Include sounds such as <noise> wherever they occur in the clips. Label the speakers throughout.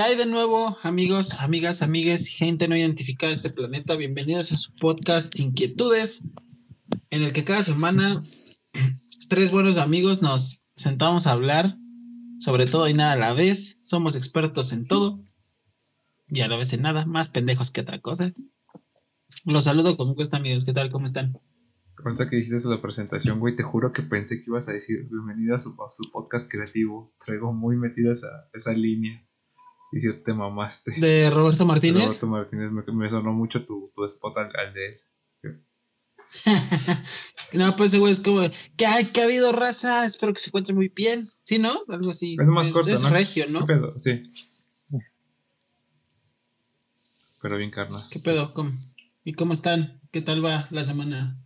Speaker 1: ¿Qué hay de nuevo, amigos, amigas, amigues, gente no identificada de este planeta? Bienvenidos a su podcast Inquietudes, en el que cada semana tres buenos amigos nos sentamos a hablar sobre todo y nada a la vez. Somos expertos en todo y a la vez en nada, más pendejos que otra cosa. Los saludo con gusto, amigos. ¿Qué tal? ¿Cómo están?
Speaker 2: Ahorita que hiciste la presentación, güey, te juro que pensé que ibas a decir bienvenido a su, a su podcast creativo. Traigo muy metida esa, esa línea. Y si te mamaste.
Speaker 1: ¿De Roberto <laughs> Martínez?
Speaker 2: Roberto Martínez, me, me sonó mucho tu, tu spot al, al de él. <laughs>
Speaker 1: no, pues güey es como que hay que ha habido raza, espero que se encuentre muy bien. ¿Sí, no? Algo así.
Speaker 2: Es más corto,
Speaker 1: es
Speaker 2: ¿no?
Speaker 1: regio, ¿no?
Speaker 2: ¿Qué pedo? Sí. Pero bien, carnal.
Speaker 1: ¿Qué pedo? ¿Cómo? ¿Y cómo están? ¿Qué tal va la semana?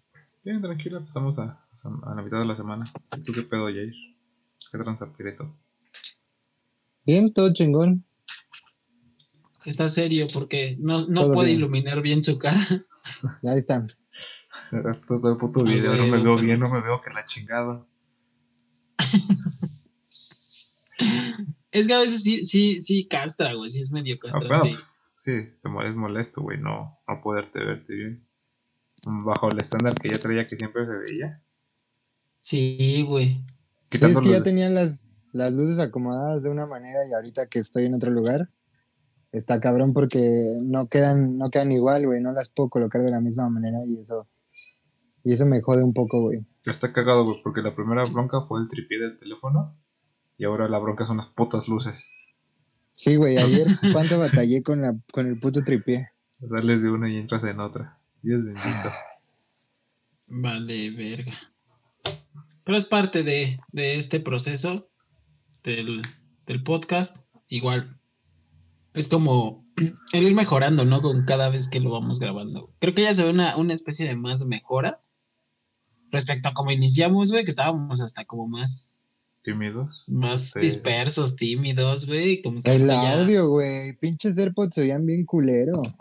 Speaker 2: Bien, tranquila, pasamos a, a la mitad de la semana. ¿Tú qué pedo, Jair? ¿Qué tranza, Pireto?
Speaker 3: Bien, todo chingón.
Speaker 1: Está serio porque no, no puede
Speaker 3: bien.
Speaker 1: iluminar bien su cara.
Speaker 3: Ya <laughs> ahí está.
Speaker 2: Esto es todo el puto video, no me veo
Speaker 1: pero-
Speaker 2: bien, no me veo que la chingada.
Speaker 1: Es que a veces sí, sí, sí castra, güey, sí es medio
Speaker 2: Ah,
Speaker 1: castrante.
Speaker 2: pero, sí, te es molesto, güey, no, no poderte verte bien. Bajo el estándar que ya traía que siempre se veía.
Speaker 1: Sí, güey.
Speaker 3: Sí, es
Speaker 2: Quitando
Speaker 3: que ya tenían las, las luces acomodadas de una manera y ahorita que estoy en otro lugar, está cabrón porque no quedan, no quedan igual, güey. No las puedo colocar de la misma manera y eso, y eso me jode un poco, güey.
Speaker 2: Está cagado, güey, porque la primera bronca fue el tripié del teléfono y ahora la bronca son las putas luces.
Speaker 3: Sí, güey, ayer <laughs> cuánto batallé con la, con el puto tripié.
Speaker 2: Sales de una y entras en otra. Dios bendito.
Speaker 1: Vale, verga. Pero es parte de, de este proceso del, del podcast. Igual. Es como <clears throat> el ir mejorando, ¿no? Con cada vez que lo vamos grabando. Creo que ya se ve una, una especie de más mejora respecto a cómo iniciamos, güey, que estábamos hasta como más,
Speaker 2: Tímidos.
Speaker 1: más
Speaker 2: Sí.
Speaker 1: dispersos, tímidos, güey.
Speaker 3: El audio, güey. Pinches AirPods se oían bien culero. <laughs>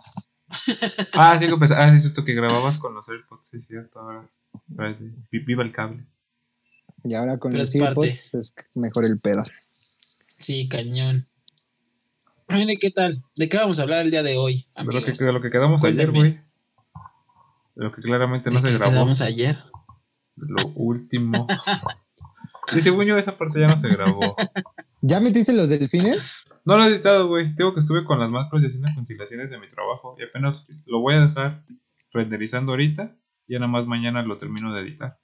Speaker 2: Ah, sí, que pens- ah, sí, es cierto que grababas con los AirPods, sí, es cierto. Ahora, ahora sí. Vi- Viva el cable.
Speaker 3: Y ahora con
Speaker 1: Pero
Speaker 3: los
Speaker 1: parte.
Speaker 3: AirPods es mejor el pedo.
Speaker 1: Sí, cañón. Mire, ¿qué tal? ¿De qué vamos a hablar el día de hoy?
Speaker 2: De lo, que,
Speaker 1: amigos?
Speaker 2: de lo que quedamos
Speaker 1: Cuéntame.
Speaker 2: ayer, güey. De lo que claramente no
Speaker 1: ¿De
Speaker 2: se
Speaker 1: qué
Speaker 2: grabó.
Speaker 1: quedamos ayer?
Speaker 2: De lo último. <laughs> Y según yo, esa parte ya no se grabó.
Speaker 3: ¿Ya metiste los delfines?
Speaker 2: No lo he editado, güey. Tengo que estuve con las macros y haciendo conciliaciones de mi trabajo. Y apenas lo voy a dejar renderizando ahorita. Y ya nada más mañana lo termino de editar.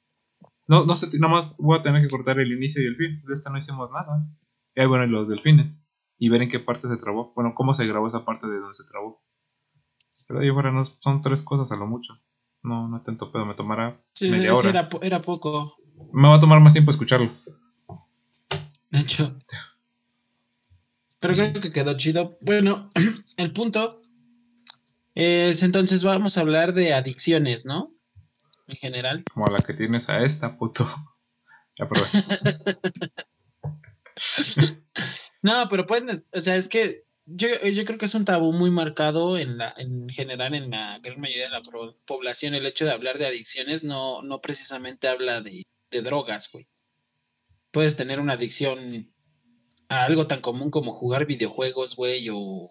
Speaker 2: No, no sé, nada más voy a tener que cortar el inicio y el fin. De esta no hicimos nada. Y ahí, bueno, y los delfines. Y ver en qué parte se trabó. Bueno, cómo se grabó esa parte de donde se trabó. Pero ahí fuera no, son tres cosas a lo mucho. No, no tanto pedo. Me tomará
Speaker 1: Sí,
Speaker 2: media hora.
Speaker 1: Era poco.
Speaker 2: Me va a tomar más tiempo escucharlo.
Speaker 1: De hecho. Pero creo que quedó chido. Bueno, <clears throat> el punto es entonces vamos a hablar de adicciones, ¿no? En general.
Speaker 2: Como la que tienes a esta, puto. Ya probé. <laughs>
Speaker 1: No, pero pueden, o sea, es que yo, yo creo que es un tabú muy marcado en la, en general en la gran mayoría de la población. El hecho de hablar de adicciones no, no precisamente habla de, de drogas, güey. Puedes tener una adicción a algo tan común como jugar videojuegos, güey, o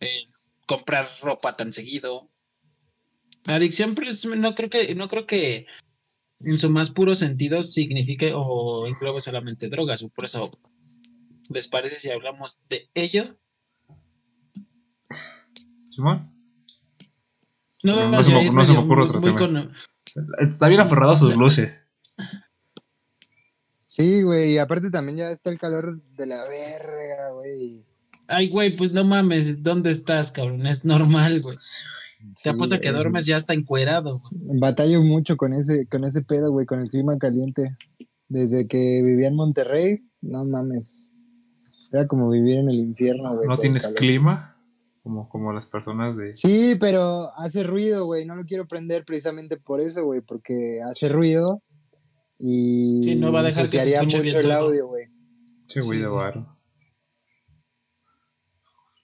Speaker 1: eh, comprar ropa tan seguido. Adicción, pues, no creo que, no creo que en su más puro sentido signifique o englobe solamente drogas, por eso ¿Les parece si hablamos de ello?
Speaker 2: ¿Simón?
Speaker 1: No,
Speaker 2: No, no se me- no se me ocurre
Speaker 1: muy-
Speaker 2: otro
Speaker 1: muy
Speaker 2: tema.
Speaker 1: con-
Speaker 2: Está bien aferrado a sus luces.
Speaker 3: Sí, güey. Y aparte también ya está el calor de la verga, güey.
Speaker 1: Ay, güey, pues no mames, ¿dónde estás, cabrón? Es normal, güey. Te
Speaker 3: Sí,
Speaker 1: apuesto que
Speaker 3: güey.
Speaker 1: duermes ya hasta encuerado, güey.
Speaker 3: Batallo mucho con ese, con ese pedo, güey, con el clima caliente. Desde que vivía en Monterrey, no mames. Era como vivir en el infierno, güey.
Speaker 2: ¿No tienes
Speaker 3: calor.
Speaker 2: clima? Como, como las personas de...
Speaker 3: Sí, pero hace ruido, güey. No lo quiero prender precisamente por eso, güey, porque hace ruido y
Speaker 1: Sí, no va a dejar que se
Speaker 3: mucho
Speaker 1: bien
Speaker 3: el
Speaker 1: todo.
Speaker 3: audio, güey.
Speaker 2: Che, güey,
Speaker 1: Sí,
Speaker 2: de
Speaker 1: güey.
Speaker 2: varo.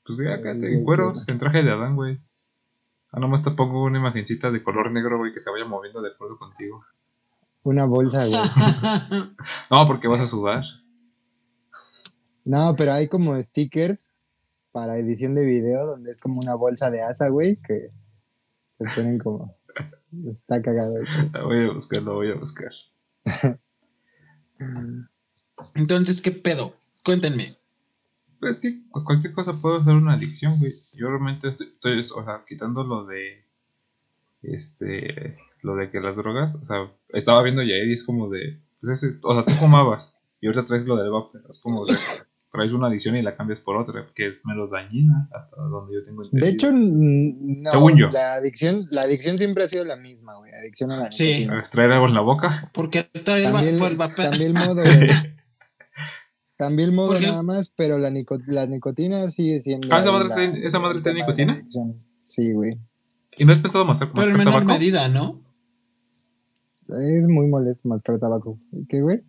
Speaker 2: Pues ya, acá en cueros, en traje de Adán, güey. Ah, nomás te pongo una imagencita de color negro, güey, que se vaya moviendo de acuerdo contigo.
Speaker 3: Una bolsa, güey. <laughs>
Speaker 2: No, porque vas a sudar.
Speaker 3: No, pero hay como stickers para edición de video, donde es como una bolsa de asa, güey, que se ponen como... Está cagado eso.
Speaker 2: La voy a buscar, lo voy a buscar. <laughs>
Speaker 1: Entonces, ¿qué pedo? Cuéntenme.
Speaker 2: Pues es que cu- cualquier cosa puede ser una adicción, güey. Yo realmente estoy, estoy, o sea, quitando lo de, este, lo de que las drogas, o sea, estaba viendo ya y es como de, pues ese, o sea, tú fumabas y ahorita traes lo del vapor, es como de, traes una adicción y la cambias por otra, que es menos dañina, hasta donde yo tengo entendido.
Speaker 3: De hecho, no,
Speaker 2: Según yo.
Speaker 3: La adicción, la adicción siempre ha sido la misma, güey. Adicción a la
Speaker 1: Sí.
Speaker 3: nicotina.
Speaker 2: traer algo en la boca.
Speaker 1: Porque todavía el, va-
Speaker 3: el,
Speaker 1: por el papel.
Speaker 3: cambié el modo, <laughs> güey. Cambié el modo nada más, pero la, nico- la nicotina sigue siendo.
Speaker 2: Ah, ¿esa madre
Speaker 3: la-
Speaker 2: tiene- esa madre tiene nicotina?
Speaker 3: Sí, güey.
Speaker 2: ¿Y no has pensado mascar,
Speaker 1: Pero en menor
Speaker 2: tabaco?
Speaker 1: medida, ¿no?
Speaker 3: Es muy molesto mascar tabaco. ¿Qué, güey?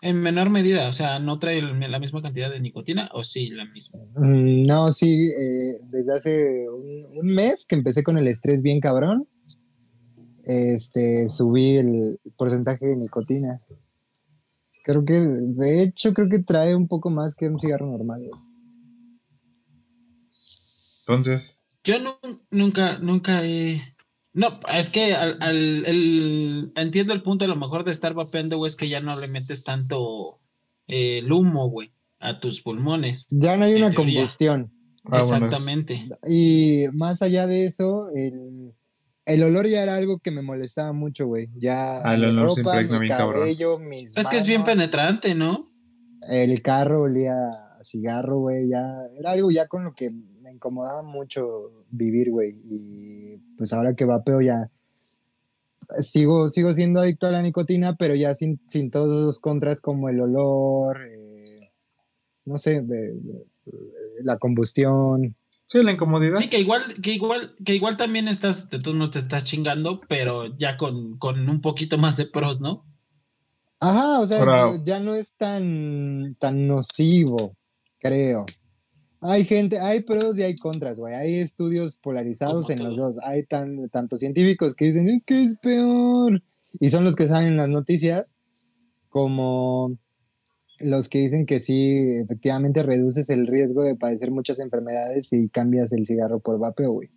Speaker 1: En menor medida, o sea, ¿no trae la misma cantidad de nicotina o sí la misma?
Speaker 3: Mm, No, sí, eh, desde hace un, un mes que empecé con el estrés bien cabrón, este, subí el porcentaje de nicotina. Creo que, de hecho, creo que trae un poco más que un cigarro normal.
Speaker 2: Entonces,
Speaker 1: Yo nu- nunca, nunca he... No, es que al, al- el- entiendo el punto a lo mejor de estar vapeando, güey, es que ya no le metes tanto eh, el humo, güey, a tus pulmones.
Speaker 3: Ya no hay una
Speaker 1: teoría.
Speaker 3: combustión.
Speaker 2: Ah, bueno,
Speaker 1: Exactamente.
Speaker 3: Y más allá de eso, el, el olor ya era algo que me molestaba mucho, güey. Ya
Speaker 2: Ah, el
Speaker 3: mi
Speaker 2: olor se
Speaker 3: ropa, mi
Speaker 2: bien cabrón.
Speaker 3: cabello, mis
Speaker 1: Es que es bien penetrante, ¿no?
Speaker 3: El carro olía a cigarro, güey, ya era algo ya con lo que incomodaba mucho vivir, güey. Y pues ahora que vapeo ya sigo, sigo siendo adicto a la nicotina, pero ya sin, sin todos esos contras como el olor, eh, no sé, la combustión.
Speaker 2: sí, la incomodidad.
Speaker 1: Sí, que igual, que igual, que igual también estás, tú no te estás chingando, pero ya con, con un poquito más de pros, ¿no?
Speaker 3: Ajá, o sea, ya no es tan, tan nocivo, creo. Hay gente, hay pros y hay contras, güey. Hay estudios polarizados en los dos. Hay tan, tanto científicos que dicen, es que es peor. Y son los que salen en las noticias, como los que dicen que sí, efectivamente reduces el riesgo de padecer muchas enfermedades si cambias el cigarro por vapeo, güey.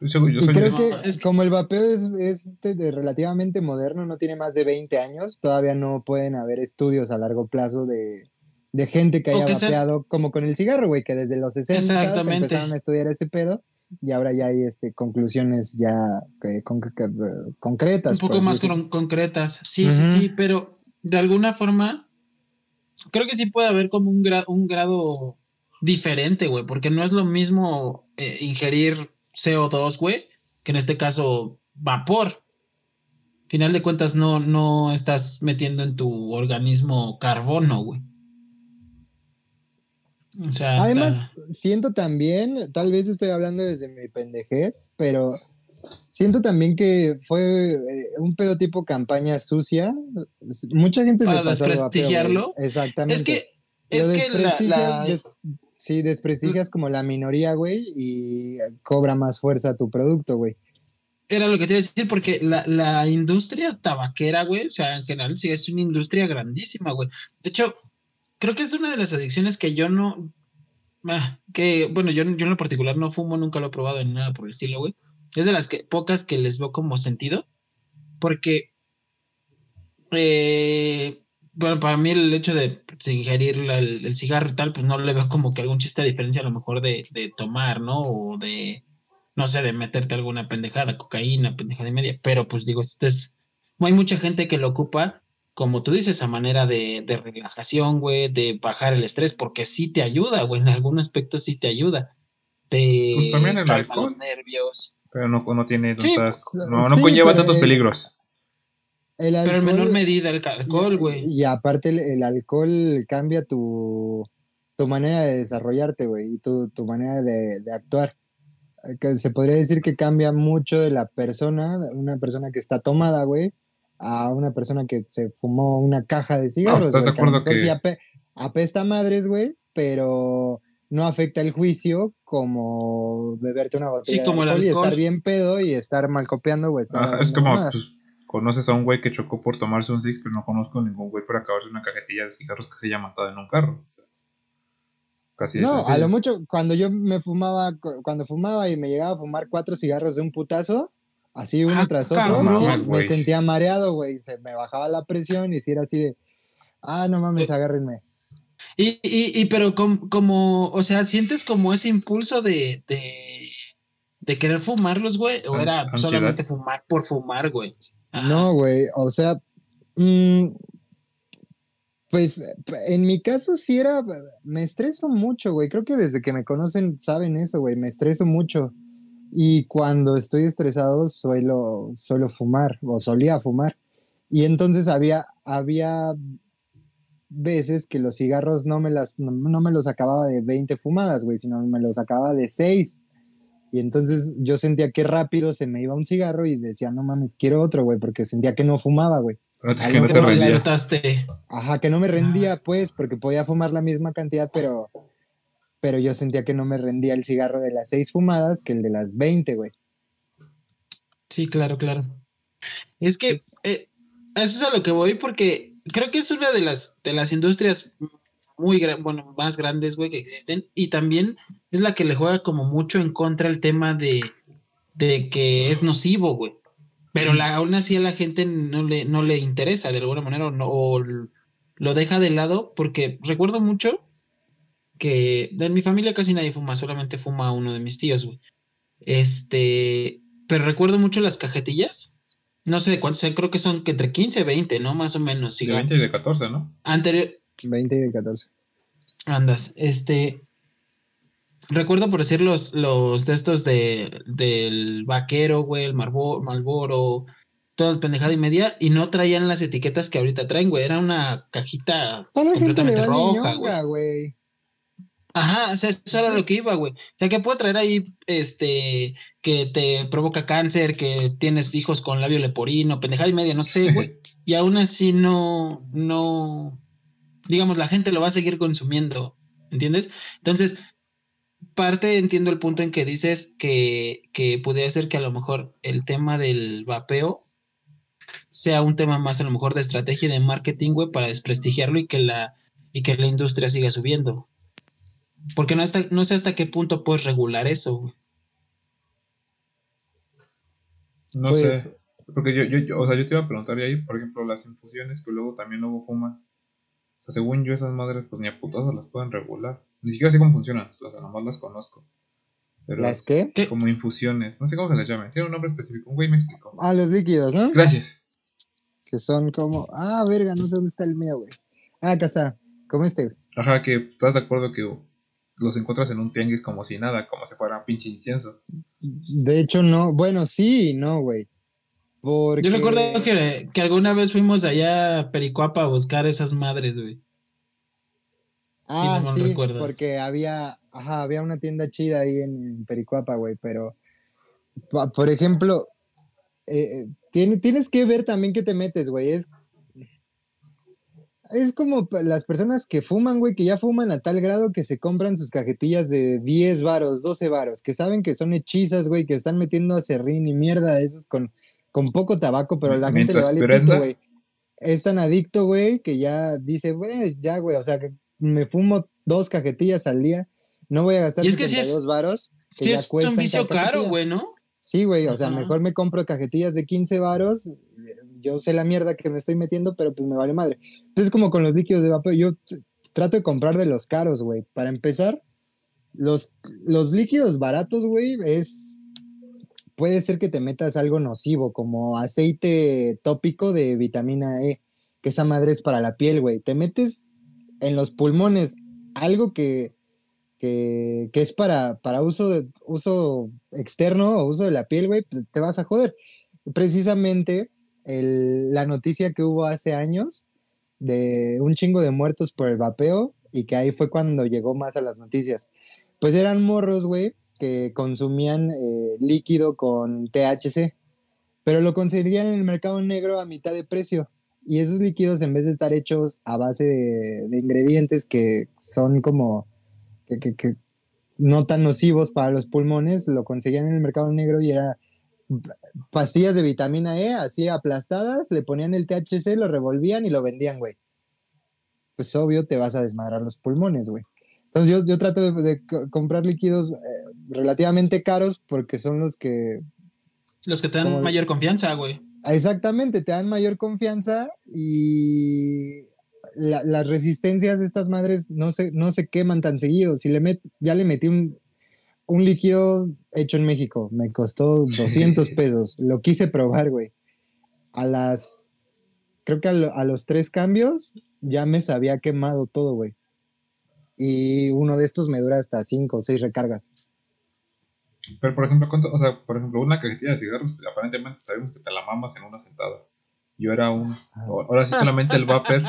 Speaker 2: Yo
Speaker 3: Y creo que
Speaker 1: es que-
Speaker 3: como el vapeo es, es de- de relativamente moderno, no tiene más de 20 años, todavía no pueden haber estudios a largo plazo de, de gente que haya
Speaker 1: que sea-
Speaker 3: vapeado, como con el cigarro, güey, que desde los 60
Speaker 1: Exactamente.
Speaker 3: empezaron a estudiar ese pedo y ahora ya hay este, conclusiones ya que- con- que- concretas.
Speaker 1: un poco más con- concretas. Sí, sí, sí, pero de alguna forma creo que sí puede haber como un, gra- un grado diferente, güey, porque no es lo mismo eh, ingerir CO2, güey, que en este caso vapor. Final de cuentas no, no estás metiendo en tu organismo carbono, güey. O sea, está-
Speaker 3: Además, siento también, tal vez estoy hablando desde mi pendejez, pero siento también que fue eh, un pedo tipo campaña sucia. Mucha gente se
Speaker 1: Para
Speaker 3: pasó vapeo, güey.
Speaker 1: desprestigiarlo.
Speaker 3: Exactamente.
Speaker 1: es que,
Speaker 3: Lo
Speaker 1: es que la-
Speaker 3: desprestigias,
Speaker 1: la-
Speaker 3: des- sí, desprestigias como la minoría, güey, y cobra más fuerza tu producto, güey.
Speaker 1: Era lo que te iba a decir, porque la, la industria tabaquera, güey, o sea, en general, sí es una industria grandísima, güey. De hecho, creo que es una de las adicciones que yo no. ah, que, bueno, yo, yo en lo particular no fumo, nunca lo he probado en nada por el estilo, güey. Es de las que, pocas que les veo como sentido, porque. eh, bueno, para mí el hecho de pues, ingerir el cigarro y tal, pues no le veo como que algún chiste de diferencia a lo mejor de, de tomar, ¿no? O de, no sé, de meterte alguna pendejada, cocaína, pendejada y media, pero pues digo, este es, hay mucha gente que lo ocupa, como tú dices, a manera de, de relajación, güey, de bajar el estrés, porque sí te ayuda, güey, en algún aspecto sí te ayuda. Te
Speaker 2: Pues también el alcohol.
Speaker 1: los nervios.
Speaker 2: Pero no, no tiene
Speaker 1: Sí,
Speaker 2: tantas-
Speaker 3: pues,
Speaker 2: no, no
Speaker 3: sí,
Speaker 2: conlleva tantos
Speaker 3: el-
Speaker 2: peligros.
Speaker 3: El
Speaker 1: Pero en menor medida el alcohol, güey.
Speaker 3: Y aparte el, el alcohol cambia tu, tu manera de desarrollarte, güey, y tu, tu manera de, de actuar. Eh, Que se podría decir que cambia mucho de la persona, una persona que está tomada, güey, a una persona que se fumó una caja de cigarros.
Speaker 2: ¿estás de
Speaker 3: güey, que a lo
Speaker 2: acuerdo que-
Speaker 3: sí ape- apesta madres, güey, pero no afecta el juicio como beberte una botella
Speaker 1: como
Speaker 3: de
Speaker 1: el
Speaker 3: alcohol y
Speaker 1: alcohol.
Speaker 3: estar bien pedo y estar mal copiando, güey.
Speaker 2: Ajá, es como pues, conoces a un güey que chocó por tomarse un six, pero no conozco ningún güey por acabarse una cajetilla de cigarros que se haya matado en un carro. O sea, Casi
Speaker 3: No, a lo mucho, cuando yo me fumaba, cu- cuando fumaba y me llegaba a fumar cuatro cigarros de un putazo, así uno
Speaker 1: Ah,
Speaker 3: tras otro,
Speaker 1: cabrón.
Speaker 3: sí,
Speaker 2: Mames,
Speaker 3: me sentía mareado, güey. Se me bajaba la presión y si era así de, ah, no mames, agárrenme.
Speaker 1: Y, y, y pero com- como, o sea, ¿sientes como ese impulso de, de, de querer fumarlos, güey? ¿O era
Speaker 2: ansiedad.
Speaker 1: solamente fumar por fumar, güey?
Speaker 3: No, güey, o sea, mm, pues en mi caso sí era, me estreso mucho, güey. Creo que desde que me conocen saben eso, güey, me estreso mucho. Y cuando estoy estresado suelo, suelo fumar o solía fumar. Y entonces había, había veces que los cigarros no me, las, no, no me los acababa de 20 fumadas, güey, sino me los acababa de 6. Y entonces yo sentía que rápido se me iba un cigarro y decía, no mames, quiero otro, güey, porque sentía que no fumaba, güey.
Speaker 2: No te-
Speaker 3: a
Speaker 2: que no te.
Speaker 3: Ajá, que no me rendía, pues, porque podía fumar la misma cantidad, pero, pero yo sentía que no me rendía el cigarro de las seis fumadas que el de las 20, güey.
Speaker 1: Sí, claro, claro. Es que eh, eso es a lo que voy porque creo que es una de las de las industrias muy bueno, más grandes, güey, que existen y también es la que le juega como mucho en contra el tema de, de que es nocivo, güey. Pero la, aún así a la gente no le, no le interesa de alguna manera o, no, o lo deja de lado porque recuerdo mucho que de mi familia casi nadie fuma, solamente fuma uno de mis tíos, güey. Este, pero recuerdo mucho las cajetillas. No sé de cuántos creo que son que entre 15 y 20, ¿no? Más o menos.
Speaker 2: De
Speaker 1: cigarros.
Speaker 2: 20 y de 14, ¿no?
Speaker 1: Anterior,
Speaker 3: 20 y de 14.
Speaker 1: andas, este. Recuerdo por decir los, los de estos de, del vaquero, güey, el Marbo- Malboro, todo el pendejada y media, y no traían las etiquetas que ahorita traen, güey. Era una cajita
Speaker 3: la
Speaker 1: completamente roja, güey. Ajá, o sea, eso era lo que iba, güey. O sea, que puede traer ahí, este, que te provoca cáncer, que tienes hijos con labio leporino, pendejada y media, no sé, güey. <laughs> Y aún así no, no, digamos, la gente lo va a seguir consumiendo, ¿entiendes? Entonces, parte entiendo el punto en que dices que, que pudiera ser que a lo mejor el tema del vapeo sea un tema más a lo mejor de estrategia y de marketing, güey, para desprestigiarlo y que la, y que la industria siga subiendo. Porque no, hasta, no sé hasta qué punto puedes regular eso, güey.
Speaker 2: No
Speaker 3: Pues-
Speaker 2: sé. Porque yo, yo, yo- o sea, yo te iba a preguntar ahí, por ejemplo, las infusiones que luego también luego fuman. O sea, según yo, esas madres, pues ni a putazos las pueden regular. Ni siquiera sé cómo funcionan, o sea, nomás las conozco. Pero
Speaker 3: ¿Las qué?
Speaker 2: Como infusiones, no sé cómo se les llame. Tiene un nombre específico, un güey me explicó.
Speaker 3: Ah, los líquidos, ¿no?
Speaker 2: Gracias.
Speaker 3: Que son como, ah, verga, no sé dónde está el mío, güey. Ah, acá está. Como este, güey.
Speaker 2: Ajá, que estás de acuerdo que los encuentras en un tianguis como si nada, como si fuera pinche incienso.
Speaker 3: De hecho, no. Bueno, sí y no, güey. Porque...
Speaker 1: Yo recuerdo que, que alguna vez fuimos allá a Pericuapa a buscar esas madres, güey.
Speaker 3: Ah, sí,
Speaker 1: recuerdo.
Speaker 3: porque había, ajá, había una tienda chida ahí en Pericuapa, güey, pero, por ejemplo, eh, eh, tiene- tienes que ver también qué te metes, güey, es, es como las personas que fuman, güey, que ya fuman a tal grado que se compran sus cajetillas de 10 varos, 12 varos, que saben que son hechizas, güey, que están metiendo acerrín y mierda de esos con, con poco tabaco, pero a la gente le vale pito, güey. Es tan adicto, güey, que ya dice, güey, ya, güey, o sea, que me fumo dos cajetillas al día, no voy a gastar
Speaker 1: Y es que
Speaker 3: 72 varos. que
Speaker 1: Sí,
Speaker 3: ya
Speaker 1: es un vicio caro, güey, ¿no?
Speaker 3: Sí, güey, o sea, mejor me compro cajetillas de 15 varos. Yo sé la mierda que me estoy metiendo, pero pues me vale madre. Entonces, como con los líquidos de vapeo, yo trato de comprar de los caros, güey. Para empezar, los, los líquidos baratos, güey, es. Puede ser que te metas algo nocivo, como aceite tópico de vitamina E, que esa madre es para la piel, güey. Te metes en los pulmones algo que, que, que es para, para uso, de, uso externo o uso de la piel, güey, pues te vas a joder. Precisamente la noticia que hubo hace años de un chingo de muertos por el vapeo y que ahí fue cuando llegó más a las noticias. Pues eran morros, güey, que consumían eh, líquido con THC, pero lo conseguían en el mercado negro a mitad de precio. Y esos líquidos, en vez de estar hechos a base de, ingredientes que son como que no tan nocivos para los pulmones, lo conseguían en el mercado negro y era pastillas de vitamina E, así aplastadas, le ponían el THC, lo revolvían y lo vendían, güey. Pues obvio te vas a desmadrar los pulmones, güey. Entonces yo, yo trato de, de co- comprar líquidos eh, relativamente caros porque son los que
Speaker 1: Los que te dan
Speaker 3: Como-
Speaker 1: mayor confianza, güey.
Speaker 3: exactamente te dan mayor confianza y la- las resistencias de estas madres no se, no se queman tan seguido. Si le met, ya le metí un, un líquido hecho en México, me costó 200 <laughs> pesos. Lo quise probar, güey. A las, creo que a, lo- a los tres cambios ya me había quemado todo, güey. Y uno de estos me dura hasta cinco o seis recargas.
Speaker 2: Pero, por ejemplo, ¿cuánto? O sea, por ejemplo, una cajetilla de cigarros, aparentemente sabemos que te la mamas en una sentada. Yo era un. Ahora sí, solamente el vapor.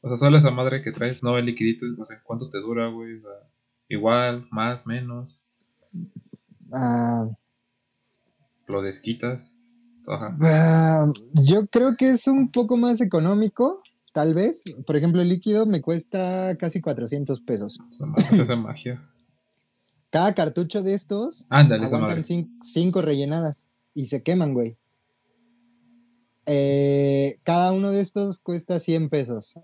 Speaker 2: O sea, solo esa madre que traes, no el liquidito. O sea, ¿cuánto te dura, güey? O sea, igual, más, menos.
Speaker 3: Ah,
Speaker 2: Lo desquitas. Ajá.
Speaker 3: Ah, yo creo que es un poco más económico, tal vez. Por ejemplo, el líquido me cuesta casi 400 pesos.
Speaker 2: Esa magia. <laughs>
Speaker 3: Cada cartucho de estos
Speaker 2: Ándale,
Speaker 3: aguantan cinco rellenadas y se queman, güey. Eh, cada uno de estos cuesta 100 pesos.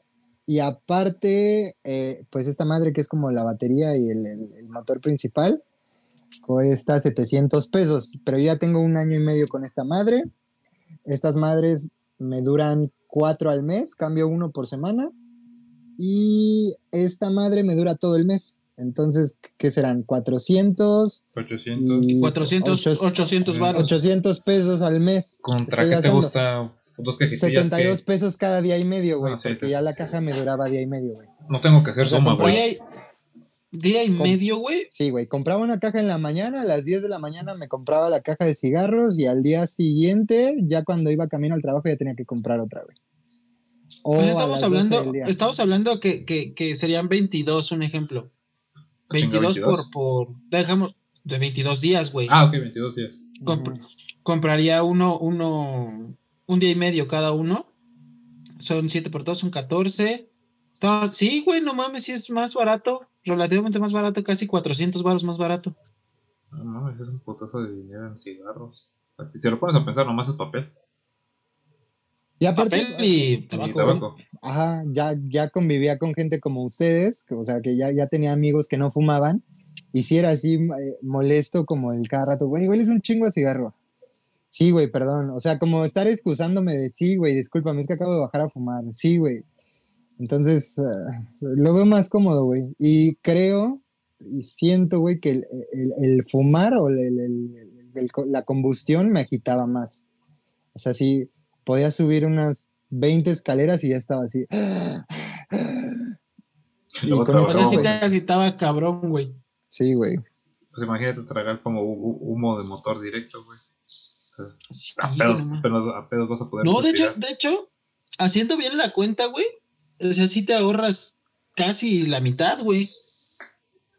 Speaker 3: Y aparte, eh, pues esta madre que es como la batería y el, el- el motor principal, cuesta 700 pesos. Pero yo ya tengo un año y medio con esta madre. Estas madres me duran cuatro al mes, cambio uno por semana. Y esta madre me dura todo el mes. Entonces, ¿qué serán? 400
Speaker 2: 800.
Speaker 3: y
Speaker 1: 400,
Speaker 3: ochos-
Speaker 1: 800 varos.
Speaker 3: 800 pesos al mes.
Speaker 2: ¿Contra qué te gusta? Dos cajetillas
Speaker 3: 72
Speaker 2: que
Speaker 3: pesos cada día y medio, güey.
Speaker 2: Ah, sí,
Speaker 3: porque
Speaker 2: te-
Speaker 3: ya la caja me duraba día y medio, güey.
Speaker 2: no tengo que hacer
Speaker 3: O sea,
Speaker 2: suma, güey.
Speaker 1: Y, día y
Speaker 3: Com-
Speaker 1: medio, güey.
Speaker 3: Sí, güey. Compraba una caja en la mañana, a las 10 de la mañana me compraba la caja de cigarros y al día siguiente, ya cuando iba camino al trabajo, ya tenía que comprar otra, güey. O
Speaker 1: Pues estamos
Speaker 3: las 12
Speaker 1: hablando, estamos hablando que, que, que serían 22, un ejemplo.
Speaker 2: Chinga,
Speaker 1: 22
Speaker 2: 22.
Speaker 1: por, por, dejamos, de 22 días, güey.
Speaker 2: Ah, ok, 22 días.
Speaker 1: Comp- compraría uno, uno, un día y medio cada uno. Son 7 por 2, son 14. Sí, güey, no mames, sí es más barato, relativamente más barato, casi 400 varos más barato.
Speaker 2: No mames, es un putazo de dinero en cigarros. Si te lo pones a pensar, nomás es papel
Speaker 3: Y aparte,
Speaker 1: Papel y
Speaker 2: y
Speaker 1: tabaco.
Speaker 2: tabaco.
Speaker 3: ajá, ya, ya convivía con gente como ustedes, o sea, que ya, ya tenía amigos que no fumaban, y si era así eh, molesto como el cada rato, güey, hueles un chingo a cigarro. Sí, güey, perdón. O sea, como estar excusándome de sí, güey, discúlpame, es que acabo de bajar a fumar. Sí, güey. Entonces, ah, lo veo más cómodo, güey. Y creo y siento, güey, que el, el- el fumar o el- el- el- el- la combustión me agitaba más. O sea, sí, podía subir unas 20 escaleras y ya estaba así. <laughs>
Speaker 2: Y
Speaker 3: con esto,
Speaker 1: sí te agitaba cabrón, güey.
Speaker 3: Sí, güey.
Speaker 2: Pues imagínate tragar como hu- hu- humo de motor directo, güey.
Speaker 1: Sí,
Speaker 2: a, pedos, a pedos vas a poder
Speaker 1: No, de hecho, de hecho, haciendo bien la cuenta, güey, o sea, sí te ahorras casi la mitad, güey.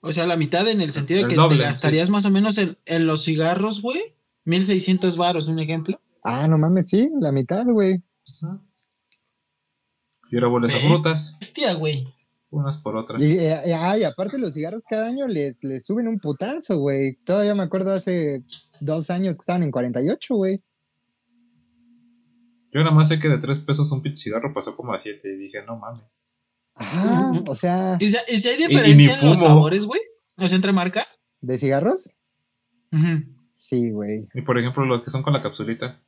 Speaker 1: O sea, la mitad en el sentido de que
Speaker 2: doble,
Speaker 1: te gastarías más o menos en, en los cigarros, güey. 1600 varos, un ejemplo.
Speaker 3: Ah, no mames, sí, la mitad, güey.
Speaker 2: Ajá. Y ahora vuelves a frutas,
Speaker 1: Hostia, güey.
Speaker 2: unas por otras.
Speaker 3: Y, eh, y aparte los cigarros cada año le, le suben un putazo, güey. Todavía me acuerdo hace dos años que estaban en 48, güey.
Speaker 2: Yo nada más sé que de 3 pesos un pinche cigarro pasó como a 7 y dije, no mames.
Speaker 3: Ajá, o sea,
Speaker 1: ¿Y si, y si hay diferencia en los sabores, güey? O sea, entre marcas.
Speaker 3: ¿de cigarros? Sí, güey.
Speaker 2: Y por ejemplo, los que son con la capsulita.